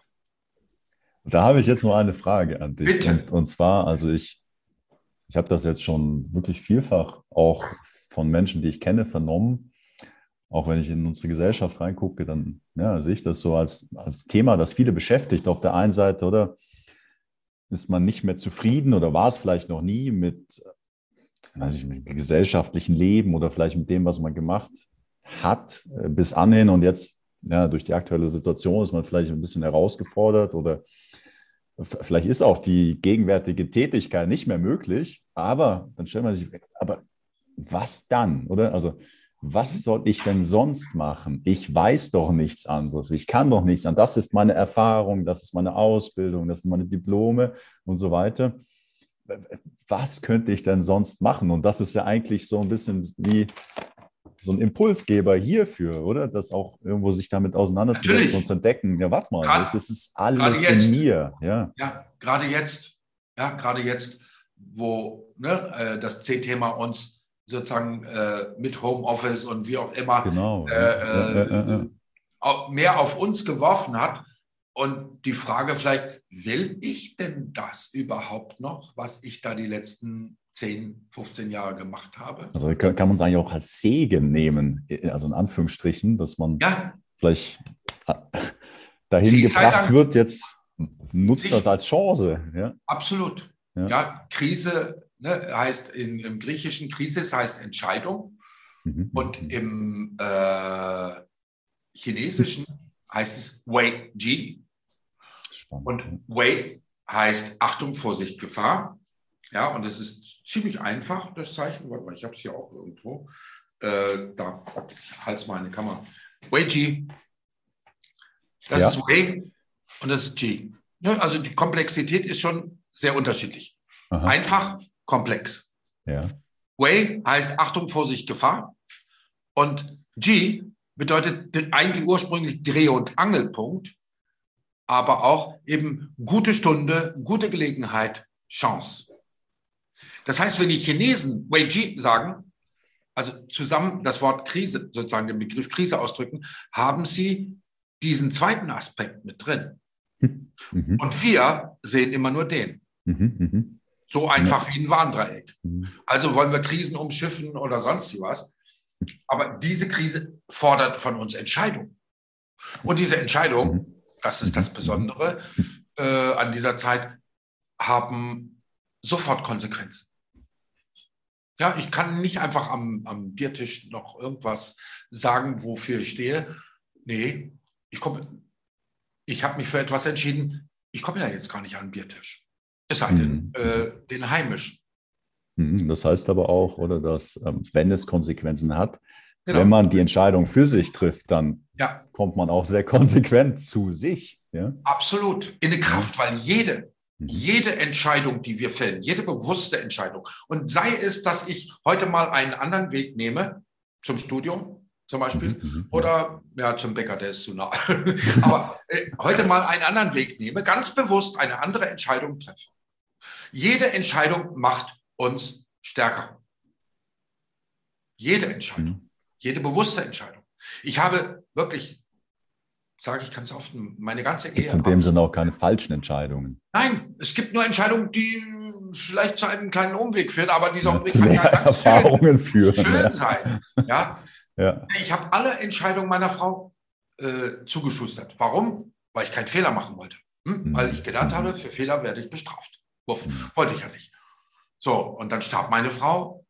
Da habe ich jetzt noch eine Frage an dich. Und, und, zwar, also ich, ich habe das jetzt schon wirklich vielfach auch von Menschen, die ich kenne, vernommen. Auch wenn ich in unsere Gesellschaft reingucke, dann ja, sehe ich das so als, als Thema, das viele beschäftigt. Auf der einen Seite, oder ist man nicht mehr zufrieden oder war es vielleicht noch nie mit, weiß ich, mit gesellschaftlichen Leben oder vielleicht mit dem, was man gemacht hat äh, bis anhin und jetzt ja, durch die aktuelle Situation ist man vielleicht ein bisschen herausgefordert oder vielleicht ist auch die gegenwärtige Tätigkeit nicht mehr möglich, aber dann stellt man sich, aber was dann, oder? Also, was soll ich denn sonst machen? Ich weiß doch nichts anderes. Ich kann doch nichts an. Das ist meine Erfahrung, das ist meine Ausbildung, das sind meine Diplome und so weiter. Was könnte ich denn sonst machen? Und das ist ja eigentlich so ein bisschen wie so ein Impulsgeber hierfür, oder? Das auch irgendwo sich damit auseinanderzusetzen und zu entdecken. Ja, warte mal, grad, das ist alles in mir. Ja, ja gerade jetzt. Ja, gerade jetzt, wo ne, äh, das C-Thema uns sozusagen äh, mit Homeoffice und wie auch immer genau. äh, äh, mehr auf uns geworfen hat. Und die Frage vielleicht, will ich denn das überhaupt noch, was ich da die letzten 10, 15 Jahre gemacht habe. Also kann, kann man es eigentlich auch als Segen nehmen, also in Anführungsstrichen, dass man ja. vielleicht dahin Sie gebracht wird, jetzt nutzt das als Chance. Ja? Absolut. Ja, ja Krise ne, heißt in, im Griechischen, Krise heißt Entscheidung mhm. und mhm. im äh, Chinesischen heißt es Wei Ji. Spannend. Und Wei heißt Achtung, Vorsicht, Gefahr. Ja, und es ist ziemlich einfach, das Zeichen. Warte mal, ich habe es hier auch irgendwo. Äh, da, ich halte mal in die Kamera. Wei-G. Das ja. ist Wei und das ist G. Ja, also die Komplexität ist schon sehr unterschiedlich. Aha. Einfach, komplex. Ja. Wei heißt Achtung, Vorsicht, Gefahr. Und G bedeutet eigentlich ursprünglich Dreh- und Angelpunkt, aber auch eben gute Stunde, gute Gelegenheit, Chance. Das heißt, wenn die Chinesen Wei Ji sagen, also zusammen das Wort Krise, sozusagen den Begriff Krise ausdrücken, haben sie diesen zweiten Aspekt mit drin. Mhm. Und wir sehen immer nur den. Mhm, mhm. So einfach wie ein Warndreieck. Mhm. Also wollen wir Krisen umschiffen oder sonst was. Aber diese Krise fordert von uns Entscheidung. Und diese Entscheidung, mhm. das ist das Besondere äh, an dieser Zeit, haben sofort Konsequenzen. Ja, ich kann nicht einfach am, am Biertisch noch irgendwas sagen, wofür ich stehe. Nee, ich komme, ich habe mich für etwas entschieden. Ich komme ja jetzt gar nicht an den Biertisch. Es sei denn, mhm. äh, den heimisch. Mhm, das heißt aber auch, oder dass, ähm, wenn es Konsequenzen hat, genau. wenn man die Entscheidung für sich trifft, dann ja. kommt man auch sehr konsequent zu sich. Ja? Absolut, in eine Kraft, weil jede, Mhm. Jede Entscheidung, die wir fällen, jede bewusste Entscheidung. Und sei es, dass ich heute mal einen anderen Weg nehme, zum Studium zum Beispiel, mhm, mhm, oder ja, zum Bäcker, der ist zu nah. Aber äh, heute mal einen anderen Weg nehme, ganz bewusst eine andere Entscheidung treffe. Jede Entscheidung macht uns stärker. Jede Entscheidung, jede bewusste Entscheidung. Ich habe wirklich sage ich ganz offen, meine ganze Ehe. Gibt in dem Sinne auch keine falschen Entscheidungen? Nein, es gibt nur Entscheidungen, die vielleicht zu einem kleinen Umweg führen, aber dieser ja, Umweg kann ja Erfahrungen schön, führen. Schön ja. sein. Ja? ja. Ich habe alle Entscheidungen meiner Frau äh, zugeschustert. Warum? Weil ich keinen Fehler machen wollte. Hm? Mhm. Weil ich gelernt habe, für Fehler werde ich bestraft. Wuff. Mhm. Wollte ich ja nicht. So, und dann starb meine Frau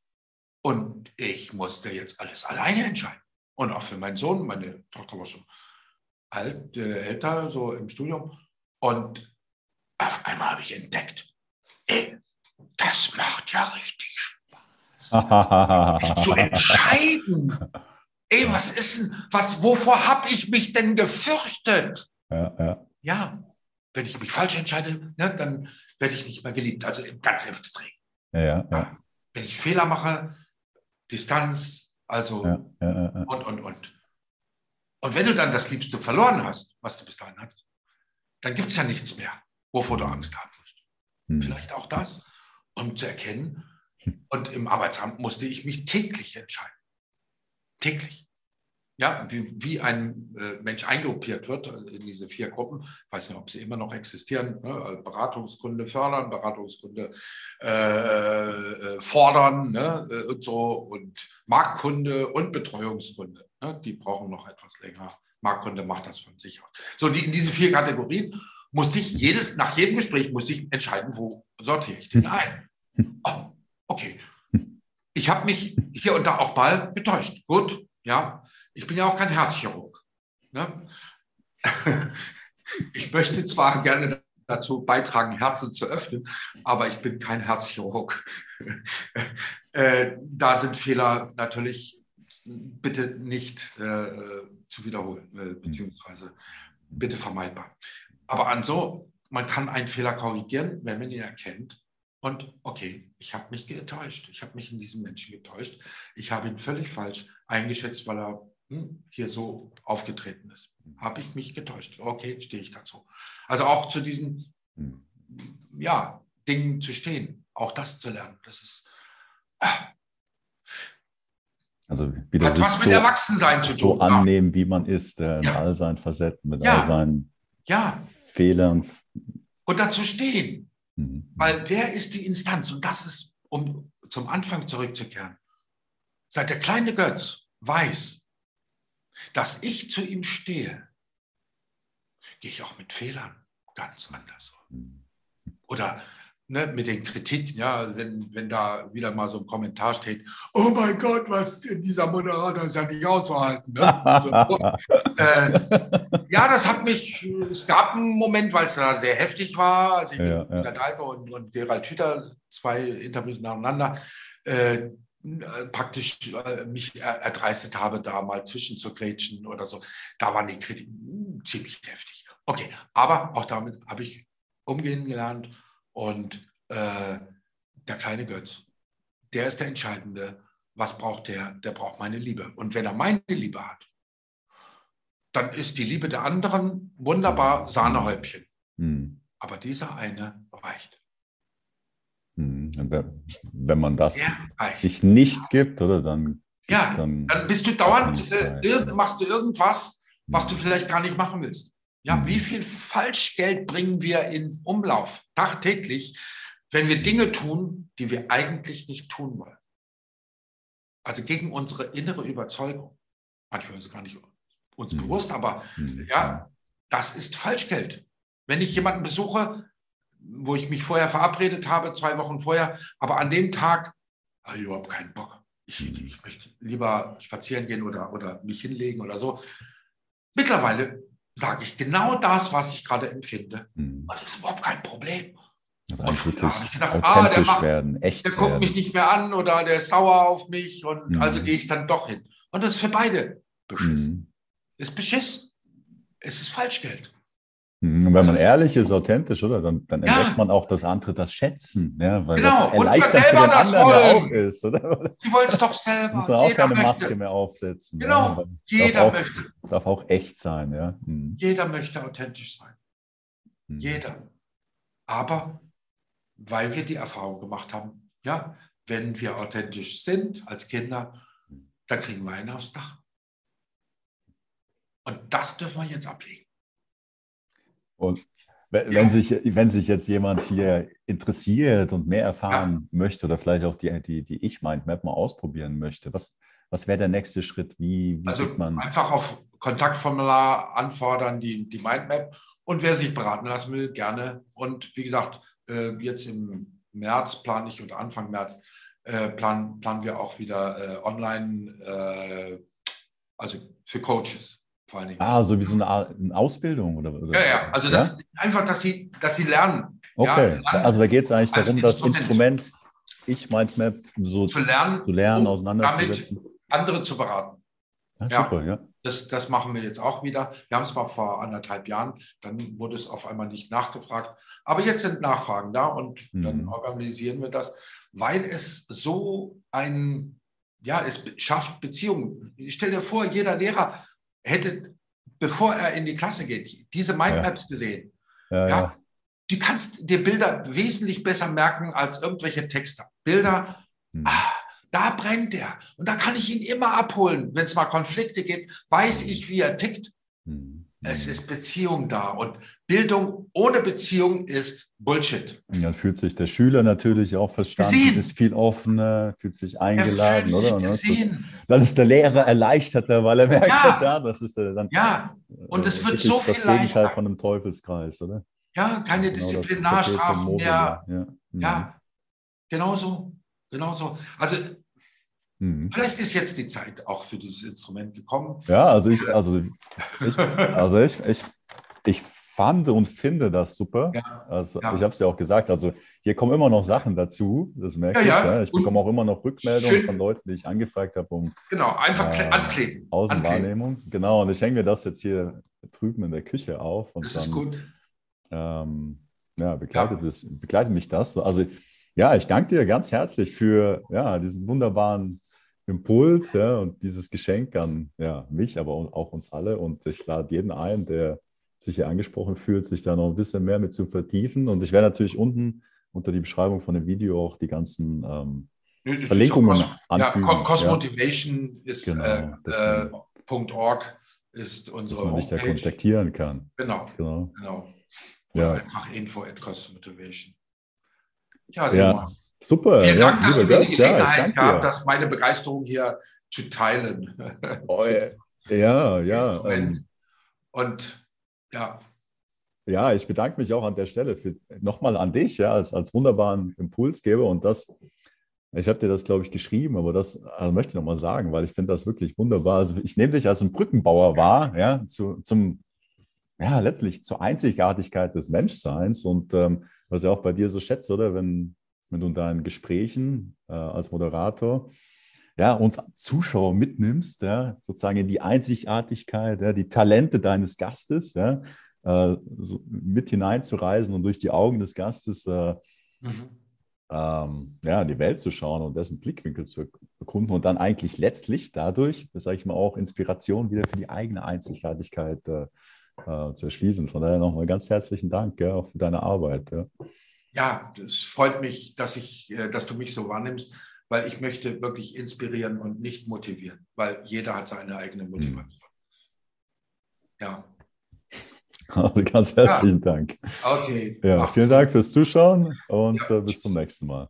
und ich musste jetzt alles alleine entscheiden. Und auch für meinen Sohn, meine Tochter war schon alt, äh, älter, so im Studium. Und auf einmal habe ich entdeckt, ey, das macht ja richtig Spaß. zu entscheiden. Ey, was ist denn, was, wovor habe ich mich denn gefürchtet? Ja, ja. ja, wenn ich mich falsch entscheide, ne, dann werde ich nicht mehr geliebt. Also ganz im Extrem. Ja, ja, ja. Wenn ich Fehler mache, Distanz, also und, und, und. Und wenn du dann das Liebste verloren hast, was du bis dahin hattest, dann gibt es ja nichts mehr, wovor du Angst haben musst. Mhm. Vielleicht auch das, um zu erkennen, Und im Arbeitsamt musste ich mich täglich entscheiden. Täglich. Ja, wie, wie ein äh, Mensch eingruppiert wird in diese vier Gruppen. Ich weiß nicht, ob sie immer noch existieren. Ne? Also Beratungskunde fördern, Beratungskunde äh, äh, fordern ne? Äh, und so und Marktkunde und Betreuungskunde. Ne? Die brauchen noch etwas länger. Marktkunde macht das von sich aus. So, die, in diese vier Kategorien musste ich jedes, nach jedem Gespräch musste ich entscheiden, wo sortiere ich den ein. Oh, okay. Ich habe mich hier und da auch mal getäuscht. Gut, ja. Ich bin ja auch kein Herzchirurg. Ne? Ich möchte zwar gerne dazu beitragen, Herzen zu öffnen, aber ich bin kein Herzchirurg. Äh, da sind Fehler natürlich bitte nicht äh, zu wiederholen, äh, beziehungsweise bitte vermeidbar. Aber an so, man kann einen Fehler korrigieren, wenn man ihn erkennt. Und okay, ich habe mich getäuscht. Ich habe mich in diesem Menschen getäuscht. Ich habe ihn völlig falsch eingeschätzt, weil er hm, hier so aufgetreten ist. Habe ich mich getäuscht? Okay, stehe ich dazu. Also auch zu diesen hm. ja, Dingen zu stehen, auch das zu lernen. Das ist. Ah. Also wieder Hat was so, mit Erwachsensein zu tun. So annehmen, wie man ist, äh, in ja. all seinen Facetten, mit ja. all seinen ja. Fehlern. Und dazu stehen. Mhm. Weil wer ist die Instanz? Und das ist, um zum Anfang zurückzukehren. Seit der kleine Götz weiß, dass ich zu ihm stehe, gehe ich auch mit Fehlern ganz anders um. Oder ne, mit den Kritiken, ja, wenn, wenn da wieder mal so ein Kommentar steht, oh mein Gott, was dieser Moderator ist ja nicht auszuhalten. Ne? so, äh, ja, das hat mich, es gab einen Moment, weil es da sehr heftig war, als ich ja, mit ja. Dalke und, und Gerald Hüther, zwei Interviews nacheinander, äh, praktisch äh, mich erdreistet habe, da mal zwischenzugrätschen oder so. Da waren die Kritiken ziemlich heftig. Okay, aber auch damit habe ich umgehen gelernt und äh, der kleine Götz, der ist der Entscheidende. Was braucht der? Der braucht meine Liebe. Und wenn er meine Liebe hat, dann ist die Liebe der anderen wunderbar Sahnehäubchen. Mhm. Aber dieser eine reicht. Hm, wenn man das ja. sich nicht gibt, oder dann. Ja, dann, dann, bist du dauernd, äh, machst du irgendwas, was du hm. vielleicht gar nicht machen willst. Ja, hm. wie viel Falschgeld bringen wir in Umlauf tagtäglich, wenn wir Dinge tun, die wir eigentlich nicht tun wollen? Also gegen unsere innere Überzeugung. Manchmal ist es gar nicht uns bewusst, aber ja, das ist Falschgeld. Wenn ich jemanden besuche, wo ich mich vorher verabredet habe, zwei Wochen vorher, aber an dem Tag habe ich überhaupt keinen Bock. Ich, ich möchte lieber spazieren gehen oder, oder mich hinlegen oder so. Mittlerweile sage ich genau das, was ich gerade empfinde. Mhm. Das ist überhaupt kein Problem. Also und wirklich gedacht, ah, der macht, werden, echt Der guckt werden. mich nicht mehr an oder der ist sauer auf mich und mhm. also gehe ich dann doch hin. Und das ist für beide Beschiss. Mhm. Ist Beschiss. Es ist Falschgeld. Und wenn man ehrlich ist, authentisch, oder? Dann, dann ja. entdeckt man auch, dass andere das schätzen, ja? weil genau. das erleichtert für den anderen ja auch ist, oder? Sie wollen es doch selber. Muss man auch Jeder keine möchte. Maske mehr aufsetzen. Genau, ja? jeder darf auch, möchte. Darf auch echt sein, ja. Mhm. Jeder möchte authentisch sein. Mhm. Jeder. Aber weil wir die Erfahrung gemacht haben, ja, wenn wir authentisch sind als Kinder, dann kriegen wir einen aufs Dach. Und das dürfen wir jetzt ablegen. Und wenn, sich, wenn sich jetzt jemand hier interessiert und mehr erfahren ja. möchte oder vielleicht auch die, die, die Ich-Mindmap mal ausprobieren möchte, was, was wäre der nächste Schritt? Wie, wie also man einfach auf Kontaktformular anfordern, die, die Mindmap. Und wer sich beraten lassen will, gerne. Und wie gesagt, äh, jetzt im März plane ich oder Anfang März äh, planen, planen wir auch wieder äh, online, also für Coaches vor allen Dingen. Ah, so wie so eine, eine Ausbildung oder, oder? Ja, ja, also das, ja? einfach, dass sie, dass sie lernen. Okay, ja, lernen. also da geht es eigentlich darum, das Instrument, ich Mindmap, so zu lernen, zu lernen um auseinanderzusetzen. andere zu beraten. Ja, super, ja. Das, das machen wir jetzt auch wieder. Wir haben es mal vor anderthalb Jahren, dann wurde es auf einmal nicht nachgefragt. Aber jetzt sind Nachfragen da und mhm. dann organisieren wir das, weil es so ein, ja, es schafft Beziehungen. Ich stelle dir vor, jeder Lehrer hätte, bevor er in die Klasse geht, diese Mindmaps ja. gesehen. Ja, ja, Du kannst dir Bilder wesentlich besser merken als irgendwelche Texte. Bilder Mhm. Ah, da brennt er. Und da kann ich ihn immer abholen. Wenn es mal Konflikte gibt, weiß ich, wie er tickt. Mhm. Es ist Beziehung da. Und Bildung ohne Beziehung ist Bullshit. Dann fühlt sich der Schüler natürlich auch verstanden, gesehen. ist viel offener, fühlt sich eingeladen, fühlt oder? Sich das, dann ist der Lehrer erleichterter, weil er merkt, ja. dass ja, das ist dann. Ja, und es wird so viel das Gegenteil leichter. von einem Teufelskreis, oder? Ja, keine genau Disziplinarstrafen mehr. Ja, ja. genau so. Genau so. Also Mhm. Vielleicht ist jetzt die Zeit auch für dieses Instrument gekommen. Ja, also ich, also ich, also ich, ich, ich fand und finde das super. Ja, also ja. ich habe es ja auch gesagt, also hier kommen immer noch Sachen dazu, das merke ja, ich. Ich bekomme auch immer noch Rückmeldungen schön. von Leuten, die ich angefragt habe, um genau, einfach äh, ankleben. Außenwahrnehmung. Ankleben. Genau, und ich hänge mir das jetzt hier drüben in der Küche auf. Und das dann, ist gut. Ähm, ja, begleitet, Das, begleitet mich das. Also ja, ich danke dir ganz herzlich für ja, diesen wunderbaren Impuls ja, und dieses Geschenk an ja, mich, aber auch uns alle. Und ich lade jeden ein, der sich hier angesprochen fühlt, sich da noch ein bisschen mehr mit zu vertiefen. Und ich werde natürlich unten unter die Beschreibung von dem Video auch die ganzen ähm, Verlinkungen anfügen. Ja, Cosmotivation ja. ist genau, äh, äh, .org ist unsere Dass man dich da kontaktieren kann. Genau, genau. genau. ja. einfach info at Cosmotivation. Ja, ja. Super. Vielen Dank, dass du mir die Gelegenheit ja, gehabt hast, meine Begeisterung hier zu teilen. Oh, ja, ja. Ähm, und ja. Ja, ich bedanke mich auch an der Stelle für nochmal an dich, ja, als, als wunderbaren Impulsgeber. Und das, ich habe dir das, glaube ich, geschrieben, aber das also möchte ich nochmal sagen, weil ich finde das wirklich wunderbar. Also ich nehme dich als ein Brückenbauer wahr, ja, zu, zum, ja, letztlich zur Einzigartigkeit des Menschseins. Und ähm, was ich auch bei dir so schätze, oder? Wenn, wenn du in deinen Gesprächen äh, als Moderator ja, uns Zuschauer mitnimmst, ja, sozusagen in die Einzigartigkeit, ja, die Talente deines Gastes, ja, äh, so mit hineinzureisen und durch die Augen des Gastes äh, mhm. ähm, ja, die Welt zu schauen und dessen Blickwinkel zu erkunden und dann eigentlich letztlich dadurch, das sage ich mal, auch Inspiration wieder für die eigene Einzigartigkeit äh, äh zu erschließen. Von daher nochmal ganz herzlichen Dank ja, auch für deine Arbeit. Ja ja, es freut mich, dass, ich, äh, dass du mich so wahrnimmst, weil ich möchte wirklich inspirieren und nicht motivieren, weil jeder hat seine eigene hm. Motivation. Ja. Also ganz herzlichen ja. Dank. Okay. Ja, vielen Dank fürs Zuschauen und ja. Äh, bis zum nächsten Mal.